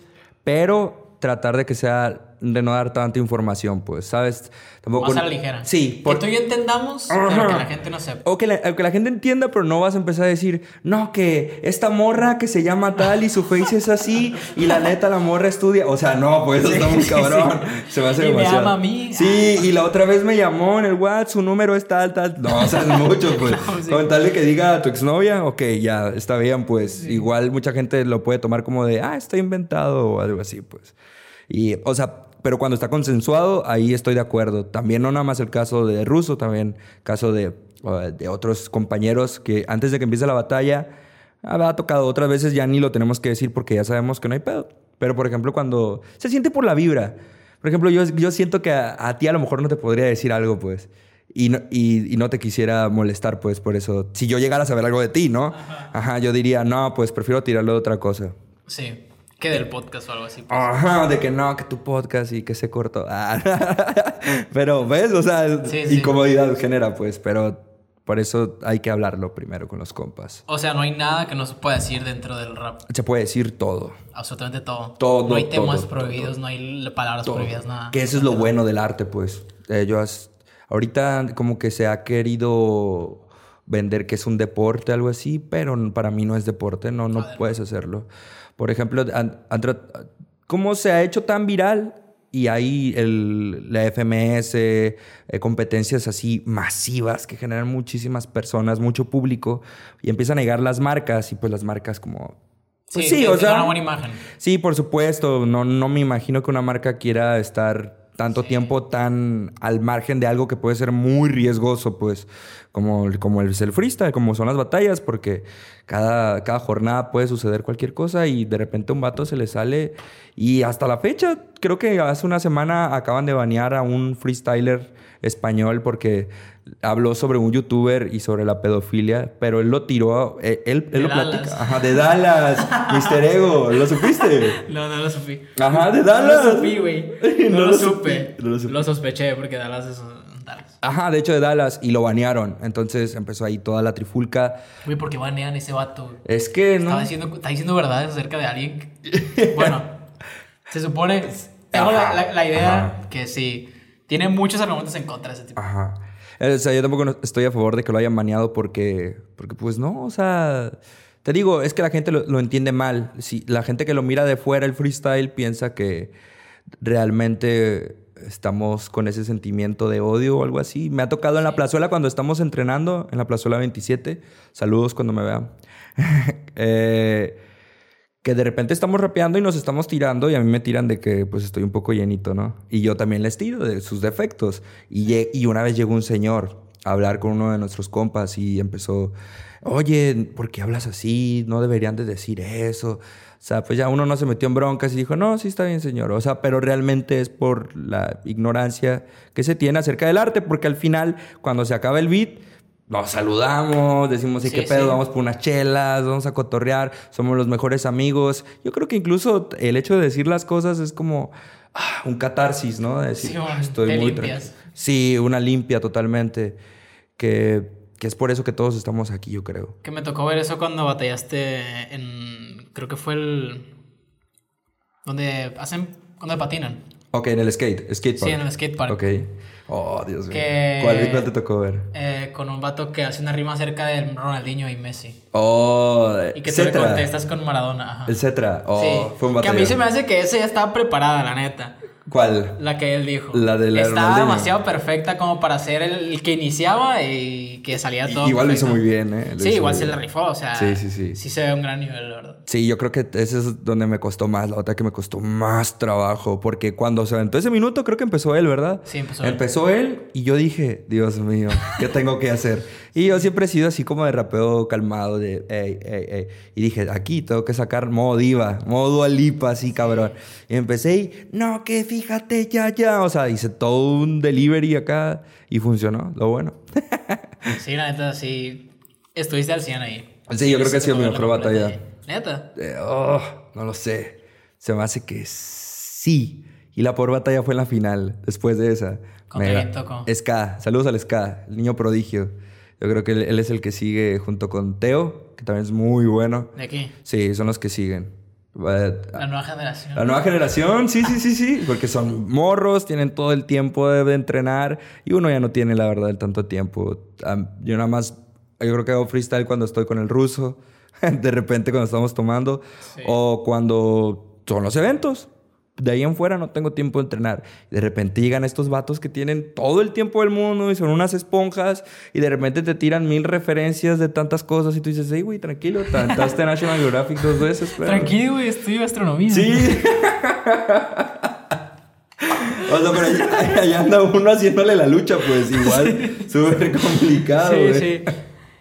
Pero tratar de que sea de no dar tanta información, pues, ¿sabes? Tampoco... Más a la ligera. Sí. Que tú y yo entendamos, pero que la gente no sepa. O que la, que la gente entienda, pero no vas a empezar a decir, no, que esta morra que se llama tal y su face es así y la neta la morra estudia. O sea, no, pues eso está muy cabrón. Se va a hacer y me ama a mí. Sí, y la otra vez me llamó en el WhatsApp, su número es tal, tal. No, o sea, es mucho, pues. Con tal de que diga a tu exnovia, ok, ya, está bien, pues. Igual mucha gente lo puede tomar como de, ah, está inventado o algo así, pues. Y, o sea, pero cuando está consensuado, ahí estoy de acuerdo. También no nada más el caso de Russo, también caso de, de otros compañeros que antes de que empiece la batalla, ha tocado otras veces, ya ni lo tenemos que decir porque ya sabemos que no hay pedo. Pero, por ejemplo, cuando se siente por la vibra. Por ejemplo, yo, yo siento que a, ti a lo mejor no te podría decir algo, pues. Y no, y, no, te quisiera molestar, pues, por eso. Si yo llegara a saber algo de ti, ¿no? Ajá. yo diría, no, pues prefiero tirarlo de otra cosa. Sí. Que del podcast o algo así. pues. Ajá, de que no, que tu podcast y que se cortó. Ah, pero, ¿ves? O sea, Sí, sí. incomodidad genera, pues, pero por eso hay que hablarlo primero con los compas. O sea, no hay nada que no se pueda decir dentro del rap. Se puede decir todo. Absolutamente todo. Todo, No hay temas todo, prohibidos, no hay palabras todo. prohibidas, nada. Que eso es lo bueno del arte, pues. Ellos, ahorita como que se ha querido vender que es un deporte, algo así, pero para mí no es deporte, no, no puedes hacerlo. Por ejemplo, ¿cómo se ha hecho tan viral? Y hay el, la FMS, eh, competencias así masivas que generan muchísimas personas, mucho público, y empiezan a llegar las marcas, y pues las marcas como... Pues sí, o sea... una buena imagen. Sí, por supuesto. No, no me imagino que una marca quiera estar tanto tiempo tan al margen de algo que puede ser muy riesgoso, pues, como, como es el freestyle, como son las batallas, porque cada, cada jornada puede suceder cualquier cosa y de repente un vato se le sale. Y hasta la fecha, creo que hace una semana acaban de banear a un freestyler español porque habló sobre un youtuber y sobre la pedofilia, pero él lo tiró, eh, él, él lo Dallas. platica. Ajá, de Dallas, Mr. Ego, ¿lo supiste? No, no lo supe. Ajá, de No Dallas. lo supe, güey. No, No lo supe. no lo supe. Lo sospeché porque Dallas es un Dallas. Ajá, de hecho de Dallas y lo banearon. Entonces empezó ahí toda la trifulca. Güey, ¿por qué banean ese vato? Es que no. Estaba diciendo, está diciendo verdades acerca de alguien. Bueno, se supone. Tengo la, Ajá, la- la idea ajá. que sí. Tiene muchos argumentos en contra de ese tipo. Ajá. O sea, yo tampoco estoy a favor de que lo hayan baneado porque, porque pues no, o sea, te digo, es que la gente lo, lo entiende mal. Si la gente que lo mira de fuera el freestyle piensa que realmente estamos con ese sentimiento de odio o algo así. Me ha tocado en la plazuela cuando estamos entrenando, en la plazuela 27. Saludos cuando me vean. Eh, que de repente estamos rapeando y nos estamos tirando y a mí me tiran de que pues estoy un poco llenito, ¿no? Y yo también les tiro de sus defectos. Y, y una vez llegó un señor a hablar con uno de nuestros compas y empezó, oye, ¿por qué hablas así? No deberían de decir eso. O sea, pues ya uno no se metió en broncas y dijo, no, sí está bien, señor. O sea, pero realmente es por la ignorancia que se tiene acerca del arte, porque al final, cuando se acaba el beat, nos saludamos, decimos, ¿y Sí, qué pedo? sí. Vamos por unas chelas, vamos a cotorrear, somos los mejores amigos. Yo creo que incluso el hecho de decir las cosas es como ah, un catarsis, ¿no? De decir, Sí, "Ah, estoy te muy limpias. tranquilo". Sí, una limpia totalmente. Que, que es por eso que todos estamos aquí, yo creo. Que me tocó ver eso cuando batallaste en. Creo que fue el. Donde hacen. Donde patinan. Ok, en el skate, skate Sí, en el skatepark. Ok. Oh, Dios mío. ¿Cuál, cuál te tocó ver? Eh, con un vato que hace una rima acerca de Ronaldinho y Messi. Oh, Y que tú le Cetra. contestas con Maradona. Ajá. El Cetra. Oh, sí. fue un que a mí se me hace que ese ya estaba preparada, la neta. ¿Cuál? La que él dijo. La de la Estaba Ronaldinho. demasiado perfecta como para ser el, que iniciaba y que salía todo. Igual lo hizo perfecto. muy bien, ¿eh? Lo Sí, igual se bien. le rifó, o sea. Sí, sí, sí. Sí se ve un gran nivel, la verdad. Sí, yo creo que ese es donde me costó más, la otra que me costó más trabajo, porque cuando se aventó ese minuto creo que empezó él, ¿verdad? Sí, empezó él. Empezó él y yo dije, Dios mío, ¿qué tengo que hacer? Y yo siempre he sido así como de rapeo calmado, de, ey, ey, ey. Y dije, aquí tengo que sacar modo diva, modo dualipa, así cabrón. Y empecé y, no, que fíjate ya, ya. O sea, hice todo un delivery acá y funcionó, lo bueno. Sí, la neta, sí. Estuviste al 100 ahí. Sí, yo creo que ha sido mi mejor batalla. ahí. Neta. Eh, oh, no lo sé. Se me hace que sí. Y la por batalla fue en la final, después de esa. ¿Contra Me- quién tocó? Ska. Saludos al Ska, el niño prodigio. Yo creo que él, él es el que sigue junto con Teo, que también es muy bueno. ¿De aquí? Sí, son los que siguen. La nueva generación. la nueva generación, sí, sí, sí, sí, porque son morros, tienen todo el tiempo de, de entrenar y uno ya no tiene, la verdad, el tanto tiempo. Am, yo nada más, yo creo que hago freestyle cuando estoy con el ruso, de repente cuando estamos tomando, Sí. o cuando son los eventos. De ahí en fuera no tengo tiempo de entrenar. De repente llegan estos vatos que tienen todo el tiempo del mundo y son unas esponjas y de repente te tiran mil referencias de tantas cosas y tú dices, hey, güey, tranquilo, te aventaste National Geographic dos veces. pero-". Tranquilo, güey, estudio gastronomía. Sí. o sea, pero allá, allá anda uno haciéndole la lucha, pues igual, súper complicado, Sí, güey. sí.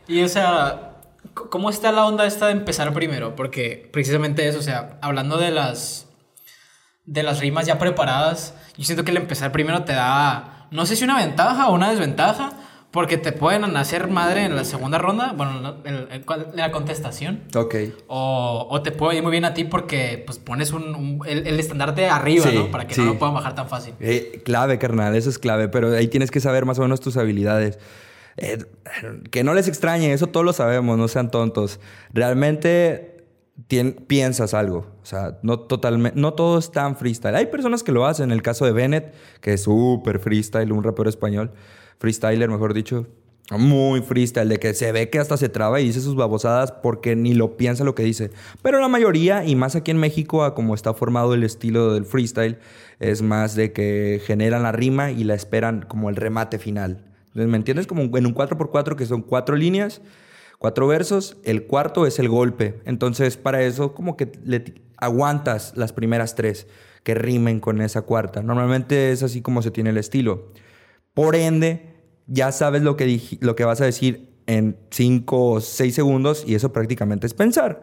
Y o sea, ¿cómo está la onda esta de empezar primero? Porque precisamente eso, o sea, hablando de las de las rimas ya preparadas, yo siento que el empezar primero te da no sé si una ventaja o una desventaja, Porque te pueden hacer madre en la segunda ronda, bueno, en, la contestación. Ok. O, o te puede ir muy bien a ti porque pues pones un, un- el, el estandarte arriba, Sí, ¿no? Para que sí. no lo puedan bajar tan fácil. Eh, clave, carnal, eso es clave, pero ahí tienes que saber más o menos tus habilidades. Eh, que no les extrañe, eso todos lo sabemos, no sean tontos. Realmente tien- piensas algo, o sea, no totalmente, no todo es tan freestyle. Hay personas que lo hacen, el caso de Bennett, que es súper freestyle, un rapero español, freestyler, mejor dicho. Muy freestyle, de que se ve que hasta se traba y dice sus babosadas porque ni lo piensa lo que dice. Pero la mayoría, y más aquí en México, a como está formado el estilo del freestyle, es más de que generan la rima y la esperan como el remate final. ¿Me entiendes? Como en un 4x4 que son cuatro líneas, cuatro versos, el cuarto es el golpe. Entonces, para eso, como que le aguantas las primeras tres que rimen con esa cuarta. Normalmente es así como se tiene el estilo. Por ende, ya sabes lo que, lo que vas a decir en 5 o 6 segundos y eso prácticamente es pensar.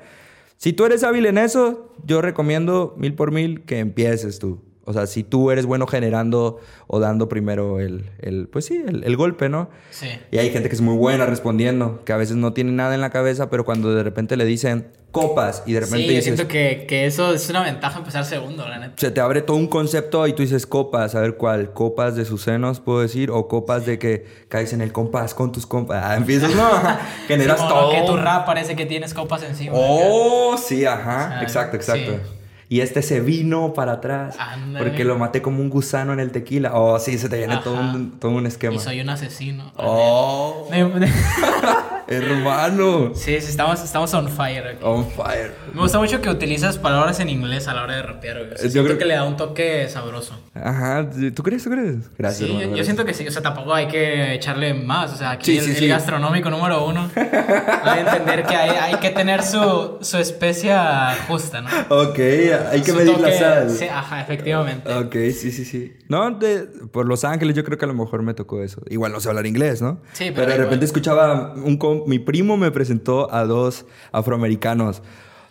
Si tú eres hábil en eso, yo recomiendo mil por mil que empieces tú. O sea, si tú eres bueno generando o dando primero el, el pues sí, el, el golpe, ¿no? Sí. Y hay gente que es muy buena respondiendo, que a veces no tiene nada en la cabeza, pero cuando de repente le dicen copas y de repente Sí, yo dices, siento que, que eso es una ventaja empezar segundo, la neta. se te abre todo un concepto y tú dices copas, a ver cuál, copas de sus senos, puedo decir, o copas de que caes en el compás con tus compas. Ah, empiezas, no, generas Como todo. Que tu rap parece que tienes copas encima. Oh, sí, ajá, exacto, exacto. sí. Y este se vino para atrás porque lo maté como un gusano en el tequila. Oh, sí, se te viene todo un, todo un esquema. Y soy un asesino. Oh, hermano. sí, sí, estamos, estamos on fire aquí. On fire. Me gusta mucho que utilizas palabras en inglés a la hora de rapear, güey. O sea, Yo siento creo- que le da un toque sabroso. Ajá, ¿tú crees? ¿Tú crees? Gracias, Sí, hermano, yo, yo siento que sí. O sea, tampoco hay que echarle más. O sea, aquí Sí, el, sí, el sí. gastronómico número uno. hay que entender que hay, hay que tener su, su especia justa, ¿no? Ok, hay que Su medir la toque- sal. Sí, ajá, efectivamente. Ok, sí, sí, sí. No, de- por Los Ángeles yo creo que a lo mejor me tocó eso. Igual no sé hablar inglés, ¿no? Sí, pero pero de igual. repente escuchaba un mi primo me presentó a dos afroamericanos.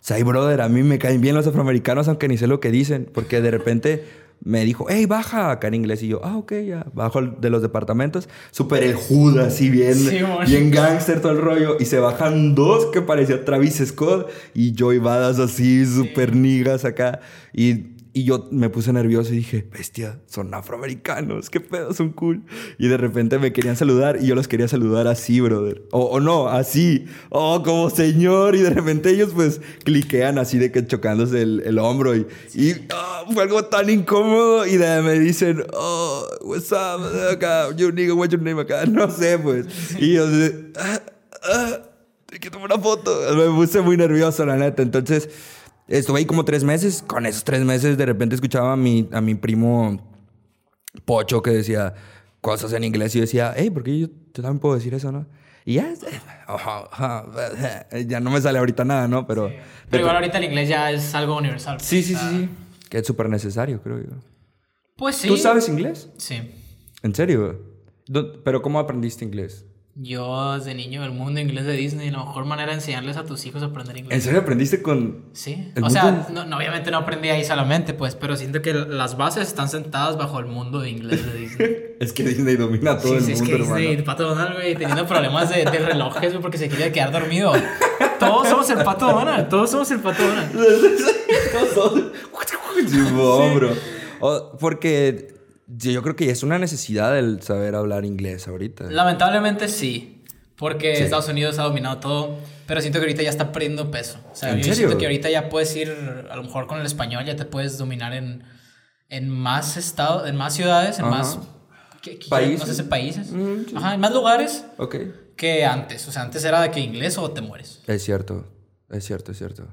Sea, ay, brother, a mí me caen bien los afroamericanos aunque ni sé lo que dicen, porque de repente me dijo, hey, baja acá en inglés. Y yo, ah, ok, ya. Bajo de los departamentos. Súper el Judas, así bien, Sí, bien gangster todo el rollo. Y se bajan dos que parecía Travis Scott y Joey Badass así, súper niggas acá. Y, y yo me puse nervioso y dije, bestia, son afroamericanos, qué pedo, son cool. Y de repente me querían saludar y yo los quería saludar así, brother. O, o no, así. Oh, como señor. Y de repente ellos pues cliquean así de que chocándose el, el hombro y, y ah, fue algo tan incómodo. Y me dicen, oh, what's up, acá, you nigga, what's your name acá. No sé, pues. Y yo, ah, ah, te quiero tomar una foto. Me puse muy nervioso, la neta. Entonces, estuve ahí como tres meses. Con esos tres meses, de repente escuchaba a mi, a mi primo Pocho que decía cosas en inglés y yo decía, hey, ¿por qué yo, también puedo decir eso, no? Y ya, ya no me sale ahorita nada, ¿no? Pero, Pero igual ahorita el inglés ya es algo universal. sí, sí, sí, sí. Que es súper necesario, creo yo. Pues sí. ¿Tú sabes inglés? Sí. ¿En serio? ¿Dó- ¿Pero cómo aprendiste inglés? Yo desde niño, el mundo inglés de Disney, la mejor manera de enseñarles a tus hijos a aprender ¿En inglés. serio aprendiste con...? Sí. ¿El O sea, no, no, obviamente no aprendí ahí solamente, pues, pero siento que las bases están sentadas bajo el mundo de inglés de Disney. Es que Disney domina todo sí, el sí, es mundo, que hermano. Disney, Pato Donald, güey, teniendo problemas de, de relojes, güey, porque se quería quedar dormido. Todos somos el Pato Donald, todos somos el Pato Donald. Sí, bro. O- porque yo yo creo que es una necesidad el saber hablar inglés ahorita. Lamentablemente sí. Porque Sí. Estados Unidos ha dominado todo, pero siento que ahorita ya está perdiendo peso. O sea, ¿En yo serio? siento que ahorita ya puedes ir, a lo mejor con el español ya te puedes dominar en, en más estados, en más ciudades, en Ajá. más ¿qué- qué- Países. No sé países. Mm, sí. Ajá, en más lugares Ok. que antes. O sea, antes era de que inglés o te mueres. Es cierto, es cierto, es cierto.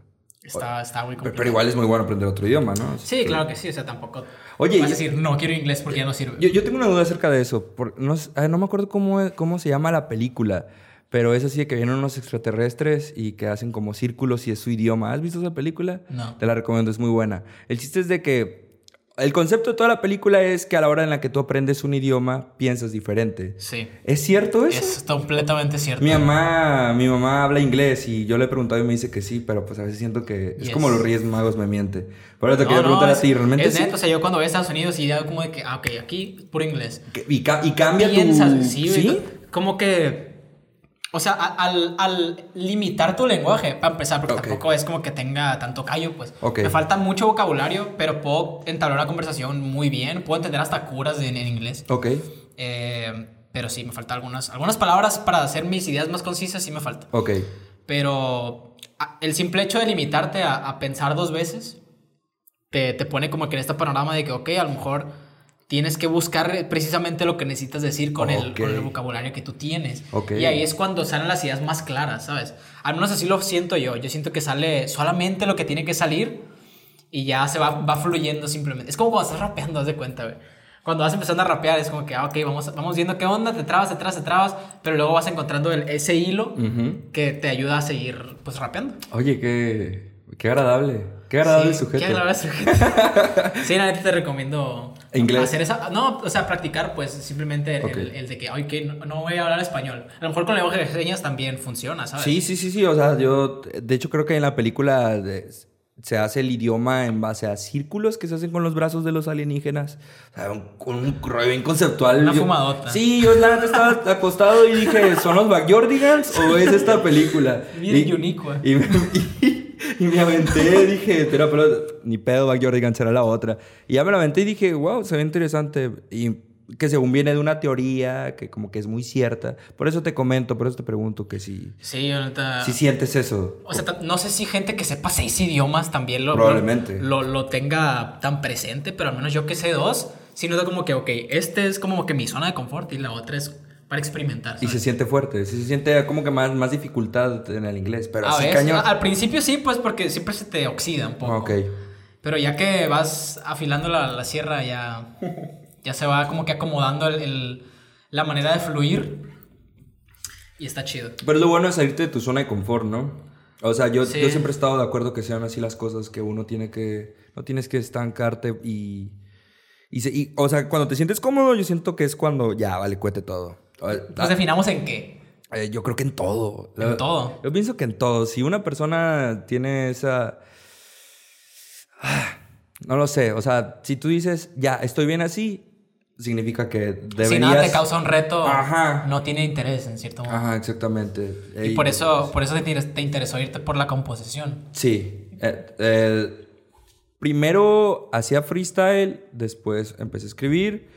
Está, está muy Pero, complicado. pero igual es muy bueno aprender otro idioma, ¿no? Sí, claro que sí. O sea, tampoco Oye, vas a decir, no quiero inglés porque ya no sirve. Yo, yo tengo una duda acerca de eso. por- no, ah, no me acuerdo cómo, cómo se llama la película, pero es así de que vienen unos extraterrestres y que hacen como círculos y es su idioma. ¿Has visto esa película? No. Te la recomiendo, es muy buena. El chiste es de que el concepto de toda la película es que a la hora en la que tú aprendes un idioma, piensas diferente. Sí. ¿Es cierto eso? Es completamente cierto. Mi mamá, mi mamá habla inglés y yo le he preguntado y me dice que sí, pero pues a veces siento que es como los Reyes Magos me miente. Por eso te No, quería no, preguntar es- a ti, ¿realmente Es sí? neto, o sea, yo cuando voy a Estados Unidos y ya como de que, ah, ok, aquí puro inglés. Y, ca- y cambia Piensas, tu... sí, güey, como que, o sea, al, al limitar tu lenguaje, para empezar, porque Ok. tampoco es como que tenga tanto callo, pues Ok. me falta mucho vocabulario, pero puedo entablar una conversación muy bien, puedo entender hasta curas en, en inglés. Ok, Eh, pero sí, me falta algunas, algunas palabras para hacer mis ideas más concisas, sí me falta. ok. Pero el simple hecho de limitarte a, a pensar dos veces te, te pone como que en este panorama de que, ok, a lo mejor tienes que buscar precisamente lo que necesitas decir con, el, Ok. con el vocabulario que tú tienes. Ok. Y ahí es cuando salen las ideas más claras, ¿sabes? Al menos así lo siento yo. Yo siento que sale solamente lo que tiene que salir y ya se va, va fluyendo simplemente. Es como cuando estás rapeando, haz de cuenta, güey. Cuando vas empezando a rapear es como que, ah, ok, vamos, vamos viendo qué onda, te trabas, te trabas, te trabas, pero luego vas encontrando el- ese hilo que te ayuda a seguir, pues, rapeando. Oye, qué, qué agradable. Qué agradable Sí, sujeto. Qué agradable sujeto. sí, la neta te recomiendo ¿Inglés? hacer esa. No, o sea, practicar, pues simplemente el, Ok. el de que, ay, que no, no voy a hablar español. A lo mejor con lenguaje de señas también funciona, ¿sabes? Sí, sí, sí, sí. O sea, yo, de hecho, creo que en la película de- se hace el idioma en base a círculos que se hacen con los brazos de los alienígenas. O sea, un, con un rollo bien conceptual. Una Yo- fumadota. Sí, yo la estaba acostado y dije, ¿son los Backyardigans o es esta película? Bien y, unico, y, y- y me aventé, dije, pero, pero ni pedo Backyardigans era la otra. Y ya me la aventé y dije, wow, se ve interesante. Y que según viene de una teoría que como que es muy cierta. Por eso te comento, por eso te pregunto que si... Sí, neta. Si sientes eso. O sea, no sé si gente que sepa seis idiomas también lo, Probablemente. lo, lo tenga tan presente, pero al menos yo que sé dos, sí noto como que, ok, este es como que mi zona de confort y la otra es para experimentar. y ¿sabes? se siente fuerte. se siente como que más, más dificultad en el inglés. Pero A así cañón. Al principio sí, pues porque siempre se te oxida un poco. Ok. Pero ya que vas afilando la, la sierra, ya, ya se va como que acomodando el, el- la manera de fluir. Y está chido. Pero lo bueno es salirte de tu zona de confort, ¿no? O sea, yo, Sí. yo siempre he estado de acuerdo que sean así las cosas, que uno tiene que... No tienes que estancarte y... y, se- y, o sea, cuando te sientes cómodo, yo siento que es cuando ya vale cuete todo. Pues Ah, definamos en qué. eh, yo creo que en todo. En Yo- todo. Yo pienso que en todo. Si una persona tiene esa... Ah, No lo sé. O sea, si tú dices, ya, estoy bien así, significa que deberías... Si nada te causa un reto, Ajá. no tiene interés en cierto modo. Ajá, exactamente. Y por eso, por eso te interesó irte por la composición. Sí. Eh, eh, primero hacía freestyle, después empecé a escribir.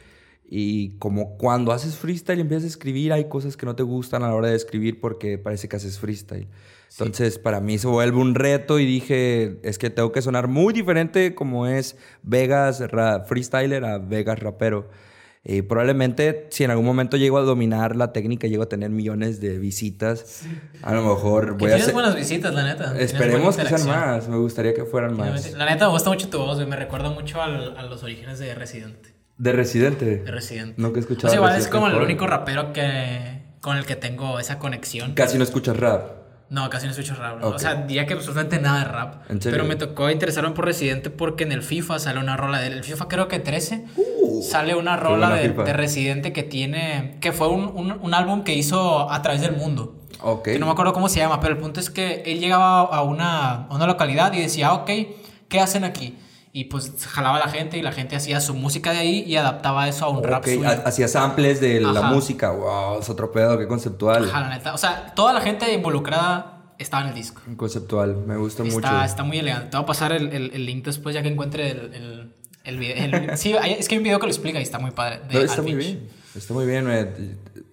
Y como cuando haces freestyle y empiezas a escribir, hay cosas que no te gustan a la hora de escribir porque parece que haces freestyle. Entonces, para mí se vuelve un reto y dije, es que tengo que sonar muy diferente como es Vegas freestyler a Vegas rapero. Y probablemente si en algún momento llego a dominar la técnica, llego a tener millones de visitas, a lo mejor voy a tienes hacer... buenas visitas, la neta. Esperemos que sean más. Me gustaría que fueran más. La neta me gusta mucho tu voz. Me recuerda mucho al- a los orígenes de Residente. De Residente. De Residente. Nunca he escuchado O sea, igual es Residente como el único rapero que, con el que tengo esa conexión. Casi no escuchas rap. No, casi no escucho rap. ¿no? Ok. O sea, diría que absolutamente nada de rap. ¿En serio? Pero me tocó interesarme por Residente porque en el FIFA sale una rola de él. El FIFA creo que 13 sale una rola de, de Residente que tiene. que fue un, un- un álbum que hizo a través del mundo. Ok. Que no me acuerdo cómo se llama, pero el punto es que él llegaba a una, a una localidad y decía, ok, ¿qué hacen aquí? Y pues jalaba a la gente y la gente hacía su música de ahí y adaptaba eso a un rap Ok, suyo. ha- Hacía samples de la Ajá. música. Wow, es otro pedo, qué conceptual. Ajá, la neta. O sea, toda la gente involucrada estaba en el disco. Conceptual, me gusta mucho. Está, está muy elegante. Te voy a pasar el, el- el link después ya que encuentre el, el, el video. sí, es que hay un video que lo explica y está muy padre. de No, está muy bien. Está muy bien.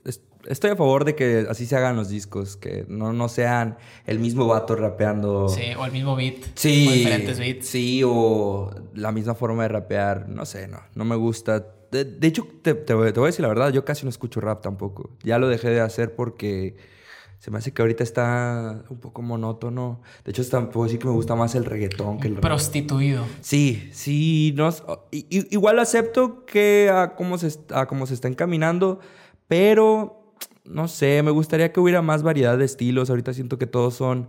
es- Estoy a favor de que así se hagan los discos, que no, no sean el mismo vato rapeando. Sí, o el mismo beat. Sí, O diferentes beats. sí, o la misma forma de rapear, no sé, no, no me gusta. De, de hecho, te, te voy a decir la verdad, yo casi no escucho rap tampoco. Ya lo dejé de hacer porque se me hace que ahorita está un poco monótono. De hecho, puedo decir que me gusta más el reggaetón que el rap. Prostituido. Sí, sí, no, igual acepto que a cómo, se, a cómo se está encaminando, pero no sé, me gustaría que hubiera más variedad de estilos. Ahorita siento que todos son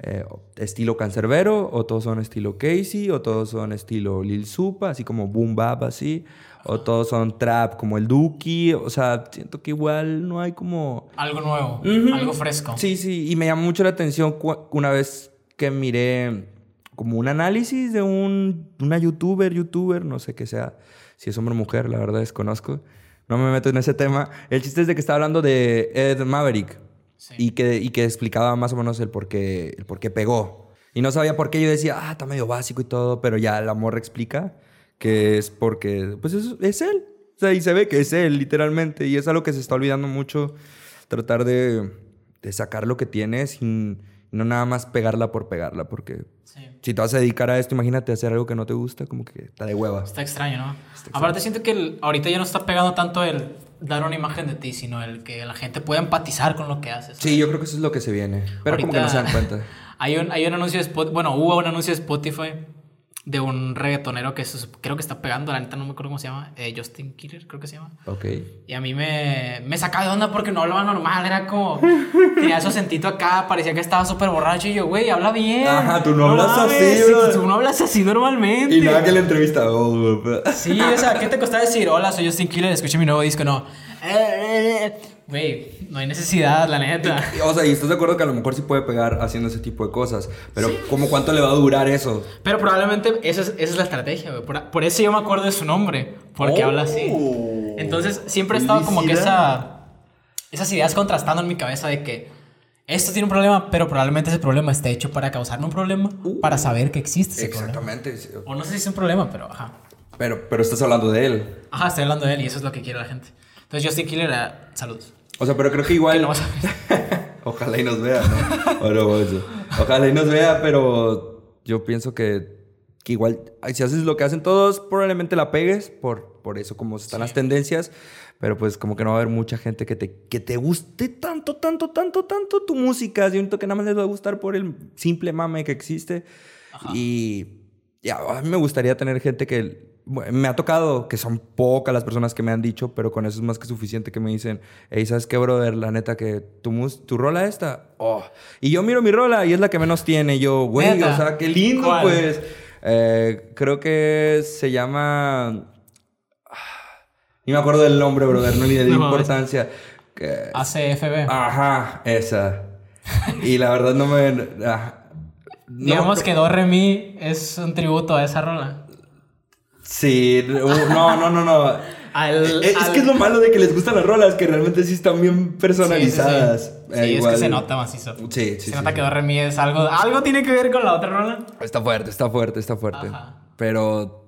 eh, estilo cancerbero, o todos son estilo Casey, o todos son estilo Lil Supa, así como Boom Bap, así, o todos son trap como el Duki. O sea, siento que igual no hay como. Algo nuevo. Algo fresco. Sí, sí, y me llamó mucho la atención una vez que miré como un análisis de un, una youtuber, youtuber, no sé qué sea, si es hombre o mujer, la verdad desconozco, no me meto en ese tema. El chiste es de que estaba hablando de Ed Maverick Sí. y, que, y que explicaba más o menos el por qué, el por qué pegó. Y no sabía por qué. Yo decía, ah, está medio básico y todo, pero ya la morra explica que es porque, pues es, es él. O sea, y se ve que es él, literalmente. Y es algo que se está olvidando mucho, tratar de, de sacar lo que tienes sin no nada más pegarla por pegarla, porque Sí. si te vas a dedicar a esto, imagínate hacer algo que no te gusta, como que está de hueva. Está extraño, ¿no? Aparte siento que el- ahorita ya no está pegando tanto el dar una imagen de ti, sino el que la gente pueda empatizar con lo que haces. Sí, yo creo que eso es lo que se viene. Pero como que no se dan cuenta. Hay un, hay un anuncio de Spotify, bueno, hubo un anuncio de Spotify de un reggaetonero que se- creo que está pegando, la neta no me acuerdo cómo se llama, eh, Justin Killer creo que se llama. Ok. Y a mí me, me sacaba de onda porque no hablaba normal, era como, tenía su acentito acá, parecía que estaba súper borracho y yo, güey, habla bien. Ajá, tú no hablas así, sí, bro. tú no hablas así normalmente. Y nada que la entrevista. oh, Sí, o sea, ¿qué te costaba decir? Hola, soy Justin Killer, escuché mi nuevo disco. No. Eh, eh, eh. Güey, no hay necesidad, la neta. O sea, y estás de acuerdo que a lo mejor sí puede pegar haciendo ese tipo de cosas. Pero, ¿cómo cuánto le va a durar eso? Pero probablemente esa es, esa es la estrategia, güey. Por, por eso yo me acuerdo de su nombre, porque Oh. habla así. Entonces, siempre he estado como que esa, esas ideas contrastando en mi cabeza de que esto tiene un problema, pero probablemente ese problema esté hecho para causarme un problema, para saber que existe ese problema. Exactamente. sí. O no sé si es un problema, pero ajá. Pero, pero estás hablando de él. Ajá, estoy hablando de él y eso es lo que quiere la gente. Entonces, Justin Killer, eh, saludos. O sea, pero creo que igual. Que no vas a ver. Ojalá y nos vea, ¿no? Eso. Ojalá y nos vea, pero yo pienso que, que igual, si haces lo que hacen todos, probablemente la pegues por, por eso, como están las tendencias. Pero pues como que no va a haber mucha gente que te, que te guste tanto, tanto, tanto, tanto tu música. Siento que nada más les va a gustar por el simple mame que existe. Y ya, a mí me gustaría tener gente que... Me ha tocado que son pocas las personas que me han dicho, pero con eso es más que suficiente que me dicen, hey, ¿sabes qué, brother? La neta que tu, mus tu rola esta, oh. Y yo miro mi rola y es la que menos tiene. Y yo, güey, o sea, qué lindo, ¿Cuál? pues. Eh, creo que se llama... ah, Ni me acuerdo del nombre, brother, no ni de No mames. importancia. Que- ACFB. Ajá, esa. Y la verdad no me... ah, no- Digamos que Do Re Mi es un tributo a esa rola. Sí, no, no, no, no. Al- Eh, es al- que es lo malo de que les gustan las rolas, que realmente sí están bien personalizadas. Sí, sí, sí. Eh, Sí, es igual. que se nota macizo. Sí, sí, Se sí, nota sí. que Do Re Mi es algo. Algo tiene que ver con la otra rola. Está fuerte, está fuerte, está fuerte. Ajá. Pero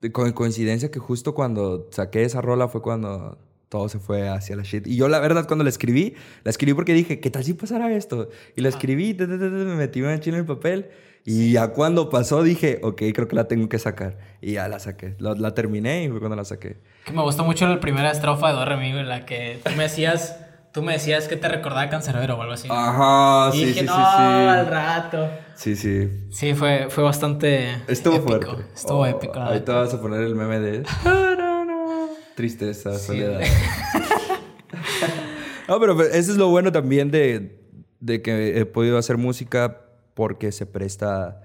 de co- coincidencia que justo cuando saqué esa rola fue cuando todo se fue hacia la shit. Y yo la verdad cuando la escribí, la escribí porque dije, ¿qué tal si pasara esto? Y la escribí, me metí una china en el papel. Y ya cuando pasó dije, ok, creo que la tengo que sacar. Y ya la saqué. La, la terminé y fue cuando la saqué. Me gustó mucho la primera estrofa de Do Re Mi, güey, la que tú me decías. Tú me decías que te recordaba Cancerbero o algo así. Ajá, y sí, dije, sí, no, sí, al rato. Sí, sí. Sí, fue, fue bastante. Estuvo épico. fuerte. Estuvo Oh, épico. Ahí te vas a poner el meme de... Tristeza, soledad. no, pero pues, eso es lo bueno también de, de que he podido hacer música porque se presta a,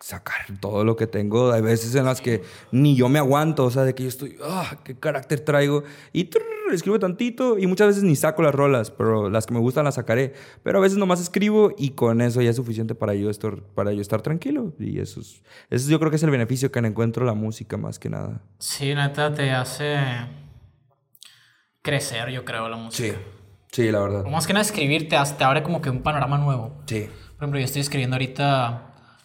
sacar todo lo que tengo. Hay veces en las que ni yo me aguanto, o sea, de que yo estoy, ah, qué carácter traigo. Y trrr, escribo tantito y muchas veces ni saco las rolas, pero las que me gustan las sacaré. Pero a veces nomás escribo y con eso ya es suficiente para yo estar, para yo estar tranquilo. Y eso es, eso yo creo que es el beneficio que encuentro la música más que nada. Sí, neta, te hace crecer, yo creo, la música. Sí, sí, la verdad. O más que nada escribir te, hace- te abre como que un panorama nuevo. Sí. Por ejemplo, yo estoy escribiendo ahorita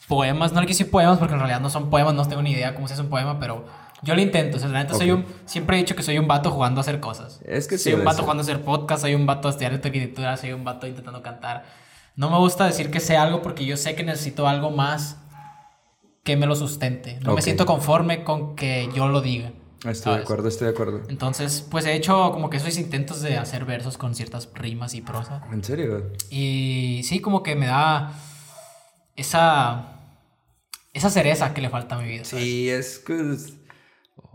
poemas. No le quise poemas porque en realidad no son poemas, no tengo ni idea cómo se hace un poema, pero yo lo intento. O sea, la neta soy Ok. un... Siempre he dicho que soy un vato jugando a hacer cosas. Es que sí Soy un vato ser. jugando a hacer podcast, soy un vato a estudiar arquitectura, soy un vato intentando cantar. No me gusta decir que sé algo porque yo sé que necesito algo más que me lo sustente. No Ok. me siento conforme con que yo lo diga. Estoy de acuerdo, estoy de acuerdo. Entonces, pues he hecho como que esos intentos de hacer versos con ciertas rimas y prosa. ¿En serio? Y sí, como que me da esa, esa cereza que le falta a mi vida. ¿sabes? Sí, es que...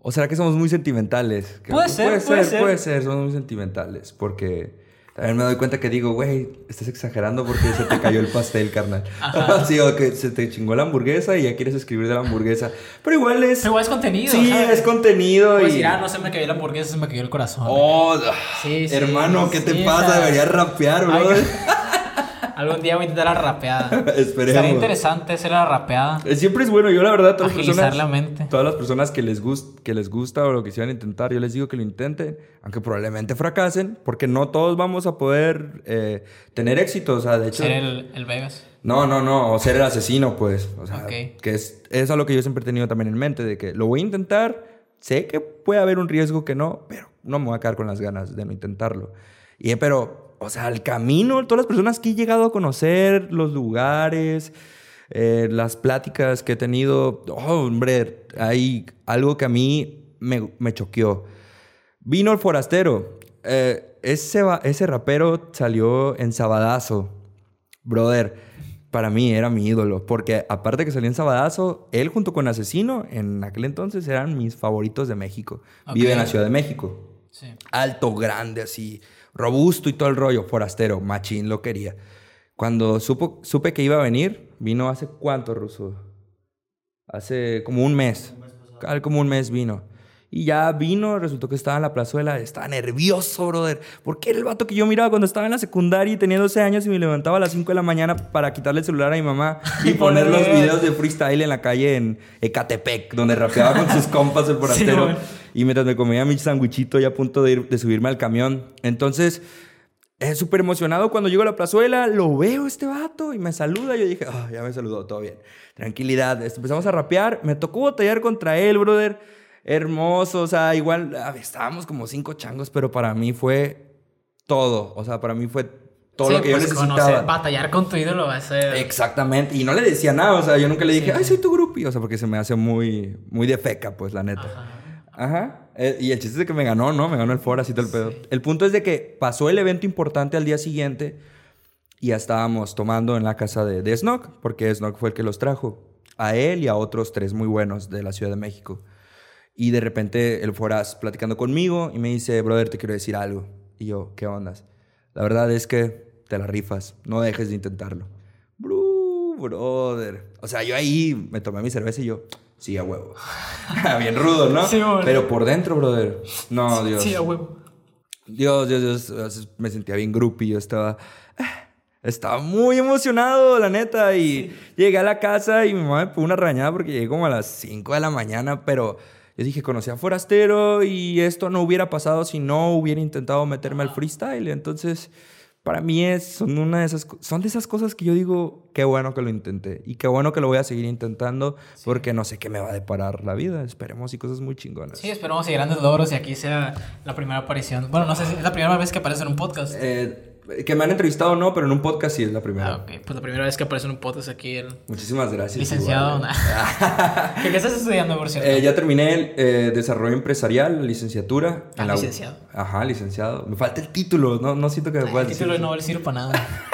¿O será que somos muy sentimentales? Puede que ser, puede puede ser. puede ser, somos muy sentimentales. Porque también me doy cuenta que digo, güey, estás exagerando porque se te cayó el pastel, carnal. sí, o que se te chingó la hamburguesa y ya quieres escribir de la hamburguesa. Pero igual es... Pero igual es contenido. sí, ¿sabes? es contenido Puedes y... decir, ah, no se me cayó la hamburguesa, se me cayó el corazón. Oh, Sí, sí, hermano, ¿qué te pasa? Deberías rapear, bro. Algún día voy a intentar la rapeada. Esperemos. Sería interesante hacer la rapeada. Eh, Siempre es bueno, yo la verdad, todas las Agilizar personas, la mente. todas las personas que les, gust, que les gusta o lo quisieran intentar, yo les digo que lo intenten, aunque probablemente fracasen, porque no todos vamos a poder eh, tener éxito, o sea, de hecho... Ser el, el Vegas. No, no, no, o ser el asesino, pues, o sea, Ok. que es, es algo que yo siempre he tenido también en mente, de que lo voy a intentar, sé que puede haber un riesgo que no, pero no me voy a quedar con las ganas de no intentarlo. Y, pero, o sea, el camino, todas las personas que he llegado a conocer, los lugares, eh, las pláticas que he tenido, oh, hombre, hay algo que a mí me, me choqueó. Vino el forastero. Eh, ese, ese rapero salió en Sabadazo. Brother, para mí era mi ídolo. Porque aparte que salió en Sabadazo, él junto con Asesino, en aquel entonces eran mis favoritos de México. Vive en la. Ciudad de México. Sí. Alto, grande, así, robusto y todo el rollo. Forastero, machín lo quería. Cuando supo, supe que iba a venir, vino hace cuánto, Ruso? Hace como un mes. Cal- Como un mes vino. Y ya vino, resultó que estaba en la plazuela. Estaba nervioso, brother. Porque era el vato que yo miraba cuando estaba en la secundaria y tenía 12 años y me levantaba a las 5 de la mañana para quitarle el celular a mi mamá y poner los videos de freestyle en la calle en Ecatepec, donde rapeaba con sus compas el forastero. güey. Y mientras me comía mi sandwichito ya a punto de, ir, de subirme al camión. Entonces, es súper emocionado cuando llego a la plazuela, lo veo este vato y me saluda. Yo dije, "Ah, ya me saludó, todo bien. Tranquilidad. Este, Empezamos a rapear. Me tocó batallar contra él, brother. Hermoso, o sea, igual estábamos como cinco changos, pero para mí fue todo. O sea, para mí fue todo Sí, lo que yo pues, necesitaba. conocer- batallar con tu ídolo va a ser. Exactamente. Y no le decía nada, o sea, yo nunca le dije, Sí, ay, soy tu groupie. O sea, porque se me hace muy, muy de feca, pues, la neta. Ajá. Ajá. Eh, y el chiste es de que me ganó, ¿no? Me ganó el foro, así todo el pedo. El punto es de que pasó el evento importante al día siguiente y ya estábamos tomando en la casa de, de Snock, porque Snock fue el que los trajo. A él y a otros tres muy buenos de la Ciudad de México. Y de repente el Foras platicando conmigo y me dice, brother, te quiero decir algo. Y yo, ¿qué ondas? La verdad es que te la rifas, no dejes de intentarlo. Bru, brother. O sea, yo ahí me tomé mi cerveza y yo, sí, a huevo. Bien rudo, ¿no? Sí, boludo. Pero por dentro, brother. No, Dios. Sí, a huevo. Dios, Dios, Dios. Me sentía bien groupie. Yo estaba. Estaba muy emocionado, la neta. Y llegué a la casa y mi mamá me puso una rañada porque llegué como a las 5 de la mañana. Pero yo dije, conocí a Forastero y esto no hubiera pasado si no hubiera intentado meterme al freestyle. Entonces, para mí es, son, una de esas, son de esas cosas que yo digo, qué bueno que lo intenté. Y qué bueno que lo voy a seguir intentando porque no sé qué me va a deparar la vida. Esperemos y cosas muy chingonas. Sí, esperamos y grandes logros y aquí sea la primera aparición. Bueno, no sé si es la primera vez que aparece en un podcast. Eh, que me han entrevistado no, pero en un podcast sí es la primera. Ah, ok. Pues la primera vez que aparece en un podcast aquí el Muchísimas gracias. licenciado. igual. ¿Qué, qué estás estudiando, por cierto? Eh, ya terminé el eh, desarrollo empresarial, licenciatura. Ah, la licenciado. Ajá, licenciado. Me falta el título, no, no siento que me Ay, pueda el título decir. no vale sirve para nada.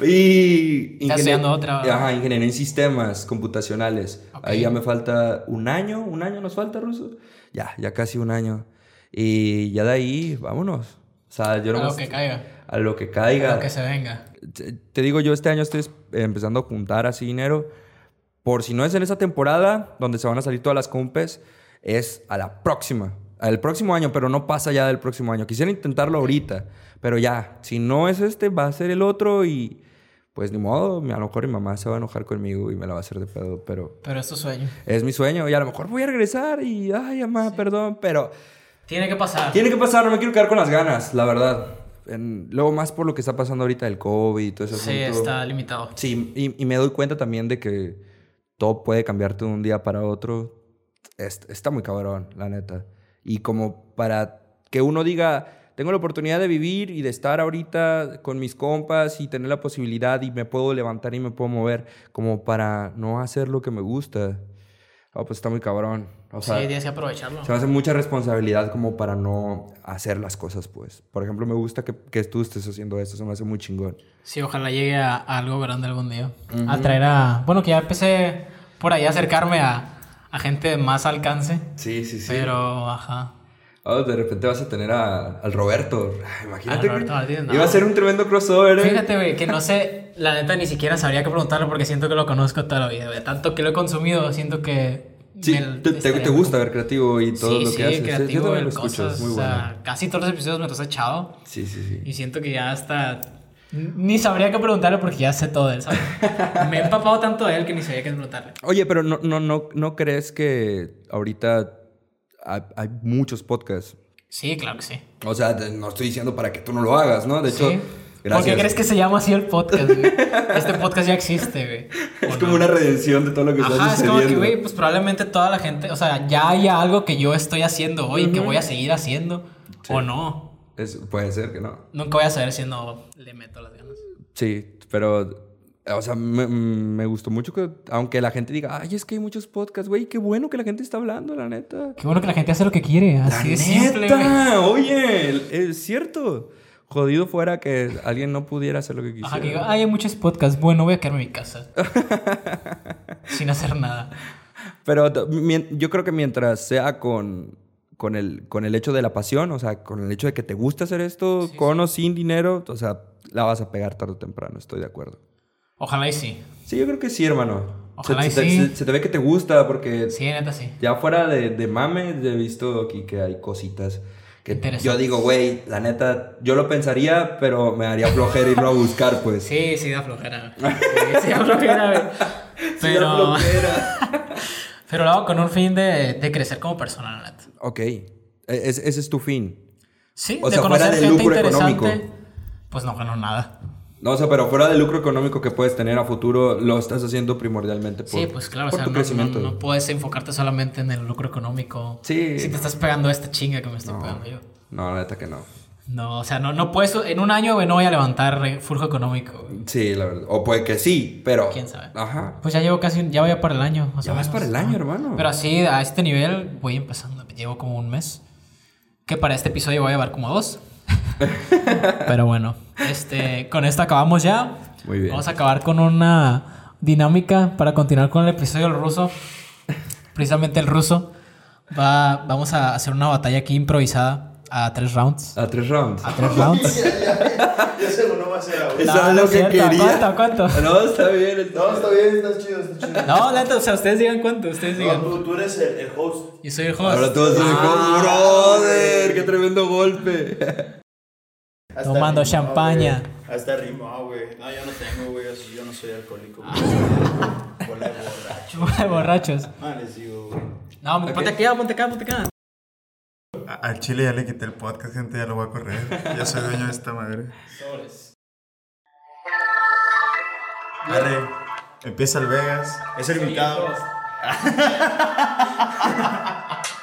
Y Estás estudiando otra, ¿verdad? Ajá, ingeniería en sistemas computacionales. Ok. Ahí ya me falta un año, un año nos falta, Ruso. Ya, ya casi un año. Y ya de ahí, vámonos. O sea, yo A no lo que caiga. A lo que A caiga. lo que se venga. te, te digo, yo este año estoy es- empezando a juntar así dinero. Por si no es en esa temporada donde se van a salir todas las compes, es a la próxima. Al próximo año, pero no pasa ya del próximo año. Quisiera intentarlo ahorita, pero ya, si no es este, va a ser el otro y pues ni modo, a lo mejor mi mamá se va a enojar conmigo y me la va a hacer de pedo, pero Pero es tu sueño. es mi sueño y a lo mejor voy a regresar y, ay, mamá, perdón, pero Tiene que pasar. tiene que pasar, no me quiero quedar con las ganas, la verdad. En- luego más por lo que está pasando ahorita el COVID y todo ese Sí, asunto. está limitado. Sí, y, y me doy cuenta también de que todo puede cambiarte de un día para otro. Es- está muy cabrón, la neta. Y como para que uno diga, tengo la oportunidad de vivir y de estar ahorita con mis compas y tener la posibilidad y me puedo levantar y me puedo mover, como para no hacer lo que me gusta. Ah, pues está muy cabrón. O sea, sí, tienes que aprovecharlo. se me hace mucha responsabilidad como para no hacer las cosas, pues. Por ejemplo, me gusta que, que tú estés haciendo esto, se me hace muy chingón. Sí, ojalá llegue a, a algo grande algún día. A traer a... Bueno, que ya empecé por ahí a acercarme a, a gente de más alcance. Sí, sí, sí. Pero, ajá. Ah, de repente vas a tener a- al Roberto. Imagínate. Al Roberto Martínez, no. Iba a ser un tremendo crossover, ¿eh? Fíjate, güey, que no sé, la neta ni siquiera sabría qué preguntarle porque siento que lo conozco toda la vida, güey. Tanto que lo he consumido, siento que... Sí, me- te, te- gusta ver creativo y todo sí, lo sí, que haces. Sí, creativo Yo también lo escucho, cosas, es muy o bueno. sea, casi todos los episodios me los he echado Sí, sí, sí. y siento que ya hasta Ni sabría qué preguntarle porque ya sé todo de él, ¿sabes? Me he empapado tanto de él que ni sabía qué preguntarle. Oye, pero no, no, no, ¿no crees que ahorita hay, hay muchos podcasts? Sí, claro que sí. O sea, no estoy diciendo para que tú no lo hagas, ¿no? De hecho, Sí. ¿Por gracias. qué crees que se llama así el podcast, güey? Este podcast ya existe, güey. Es ¿O como no? una redención de todo lo que está Ajá, es como que, sucediendo. güey, pues probablemente toda la gente, o sea, ya haya algo que yo estoy haciendo hoy que voy a seguir haciendo o no. Es- puede ser que no. Nunca voy a saber si no le meto las ganas. Sí, pero... O sea, me, me gustó mucho que... Aunque la gente diga, ay, es que hay muchos podcasts, güey. Qué bueno que la gente está hablando, la neta. Qué bueno que la gente hace lo que quiere, así simple, güey. ¡Neta! Oye, es cierto. Jodido fuera que alguien no pudiera hacer lo que quisiera. Ajá, que digo, "Ay, hay muchos podcasts, bueno, voy a quedarme en mi casa. Sin hacer nada. Pero yo creo que mientras sea con, con, el, con el hecho de la pasión, o sea, con el hecho de que te gusta hacer esto, con o sin dinero, o sea, la vas a pegar tarde o temprano, estoy de acuerdo. Ojalá y sí. Sí, yo creo que sí, hermano. Ojalá se, y se sí. se- se te ve que te gusta porque Sí, neta, sí. ya fuera de, de mame, he visto aquí que hay cositas que yo digo, güey, la neta, yo lo pensaría, pero me daría flojera irlo a buscar, pues. Sí, sí da flojera. Sí, sí da flojera, güey. Sí, da Pero, flojera. pero lo hago con un fin de, de crecer como persona, la neta. ok, E- es- ese es tu fin. Sí, O de sea, fuera conocer del gente lucro interesante. económico. Pues no gano nada. No, o sea, pero fuera del lucro económico que puedes tener a futuro, lo estás haciendo primordialmente por, Sí, pues claro, o por sea, tu no, crecimiento. no- no puedes enfocarte solamente en el lucro económico. Sí. Si te estás pegando esta chinga que me estoy pegando yo. No, la neta que no. No, o sea, no, no puedes. En un año, güey, no voy a levantar flujo económico, güey. Sí, la verdad. O puede que sí, pero... ¿Quién sabe? Ajá. Pues ya llevo casi. Ya voy a para el año. Ya o vas para el año, hermano. Pero así, a este nivel, voy empezando. Llevo como un mes. Que para este episodio voy a llevar como dos. Pero bueno, este, con esto acabamos ya. Muy bien. Vamos a acabar con una dinámica para continuar con el episodio del ruso. Precisamente el ruso. Va, vamos a hacer una batalla aquí improvisada a tres rounds. A tres rounds. A tres rounds. Ya seguro va a ser ahora. Eso No, es lo que quería. ¿Cuánto, cuánto? No, está bien. está No, está bien, está chido, está chido. No, neta, o sea, ustedes digan cuánto, ustedes No, digan. tú, tú eres el, el host. Yo soy el host. Ahora todos dicen, Ah, brother, qué tremendo golpe. Hasta Tomando champaña. güey. Hasta rimó, güey. No, yo no tengo, güey. así Yo no soy alcohólico. Ah. güey. Bola de borracho. Borrachos. Ah, les digo, güey. No, ponte acá, ponte acá, ponte acá. Al chile ya le quité el podcast, gente, ya lo voy a correr. Ya soy dueño de esta madre. Arre, empieza el Vegas. Es el invitado.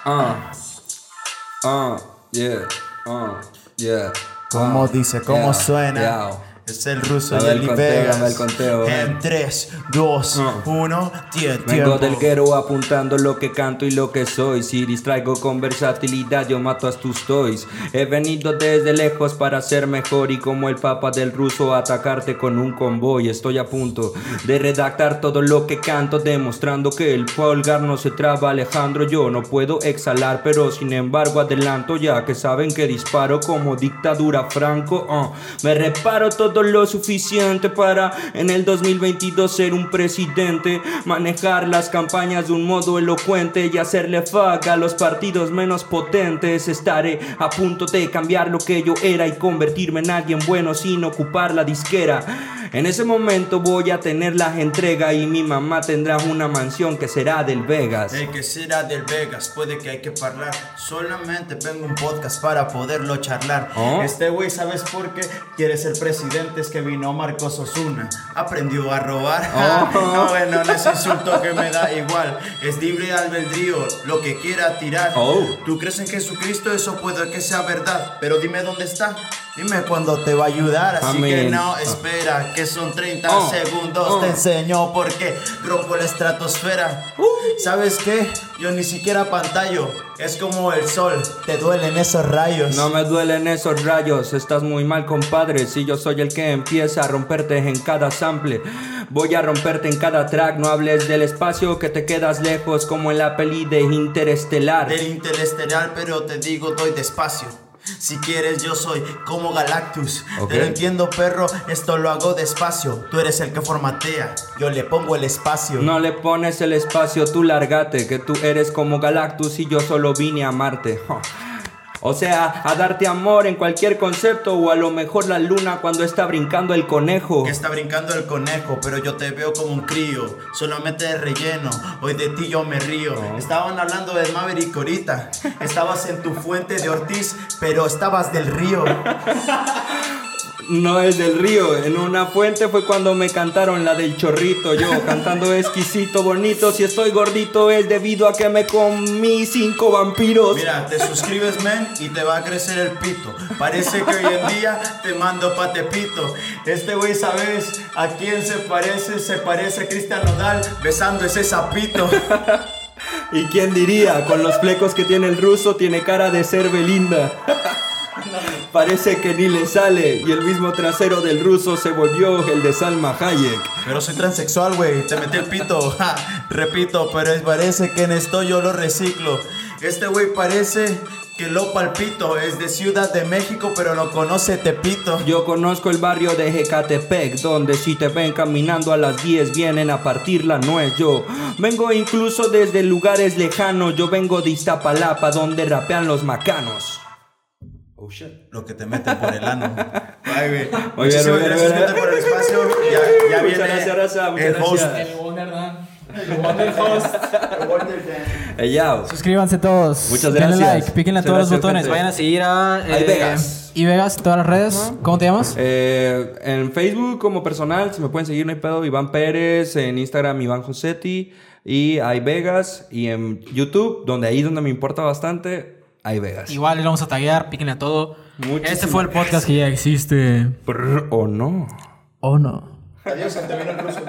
Ah. Ah. Yeah. Ah. Yeah. ¿Cómo Ah, dice? ¿Cómo yeah, suena? Es el ruso y el Vegas. el conteo. En 3, 2, Ah. 1, Vengo tiempo. del guero apuntando lo que canto y lo que soy. Si distraigo con versatilidad, yo mato a tus toys. He venido desde lejos para ser mejor y como el papa del ruso atacarte con un convoy. Estoy a punto de redactar todo lo que canto, demostrando que el pulgar no se traba. Alejandro, yo no puedo exhalar, pero sin embargo adelanto ya que saben que disparo como dictadura franco. uh. Me reparo todo lo suficiente para en el 2022 ser un presidente, manejar las campañas de un modo elocuente y hacerle fuck a los partidos menos potentes. Estaré a punto de cambiar lo que yo era y convertirme en alguien bueno sin ocupar la disquera. En ese momento voy a tener la entrega y mi mamá tendrá una mansión que será del Vegas. El que será del Vegas, puede que hay que hablar. Solamente vengo un podcast para poderlo charlar. ¿Oh? Este güey, ¿sabes por qué? Quiere ser presidente, es que vino Marcos Osuna. Aprendió a robar. Oh. no, bueno, no es insulto que me da igual. Es libre albedrío, lo que quiera tirar. Oh. ¿Tú crees en Jesucristo? Eso puede que sea verdad. Pero dime dónde está. Dime cuándo te va a ayudar. Así que no, espera, que son 30 Oh. segundos. Oh. Te enseño por qué rompo la estratosfera. ¿Sabes qué? Yo ni siquiera pantallo. Es como el sol. Te duelen esos rayos. No me duelen esos rayos, estás muy mal compadre Si yo soy el que empieza a romperte en cada sample Voy a romperte en cada track No hables del espacio que te quedas lejos Como en la peli de Interestelar Del interestelar, pero te digo, doy despacio. Si quieres, yo soy como Galactus. Te lo entiendo, perro. Esto lo hago despacio. Tú eres el que formatea. Yo le pongo el espacio. No le pones el espacio, tú lárgate Que tú eres como Galactus y yo solo vine a amarte. O sea, a darte amor en cualquier concepto o a lo mejor la luna cuando está brincando el conejo. Que está brincando el conejo, pero yo te veo como un crío, solamente de relleno. Hoy de ti yo me río. Estaban hablando de Maverick ahorita. Estabas en tu fuente de Ortiz, pero estabas del río. No es del río, en una fuente fue cuando me cantaron la del chorrito. Yo cantando exquisito, bonito. Si estoy gordito es debido a que me comí cinco vampiros. Mira, te suscribes, men, y te va a crecer el pito. Parece que hoy en día te mando pa' Tepito. Este güey, ¿sabes a quién se parece? Se parece a Cristian Nodal besando ese sapito. ¿Y quién diría? Con los flecos que tiene el ruso, tiene cara de ser Belinda. Parece que ni le sale y el mismo trasero del ruso se volvió el de Salma Hayek. Pero soy transexual, güey, te metí el pito. Ja, repito, pero parece que en esto yo lo reciclo. Este güey parece que lo palpito. Es de Ciudad de México, pero lo conoce Tepito. Yo conozco el barrio de Jecatepec, donde si te ven caminando a las 10 vienen a partir la nuez. Yo vengo incluso desde lugares lejanos, yo vengo de Iztapalapa, donde rapean los macanos. Oh shit. Lo que te meten por el ano. Ay, güey. Muy bien, Muchísimas muy bien, gracias, gente, por el espacio. Ya, ya Muchas viene gracias, Raza, muchas el host. gracias. El Wonderland. El Wonder Host. Hey. Suscríbanse todos. Muchas Denle gracias. like, píquenle a todos los botones. gente. Vayan a seguir a. Ay, Vegas. Y Vegas, todas las redes. ¿Cómo te llamas? Eh, en Facebook como personal, si me pueden seguir, no hay pedo, Iván Pérez, en Instagram Iván Josetti y hay Vegas y en YouTube, donde ahí es donde me importa bastante, hay Vegas. Igual les vamos a taguear, píquenle a todo. Muchísimas este fue el podcast que ya existe. Brr, ¿O no? ¿O no? Adiós, el ruso.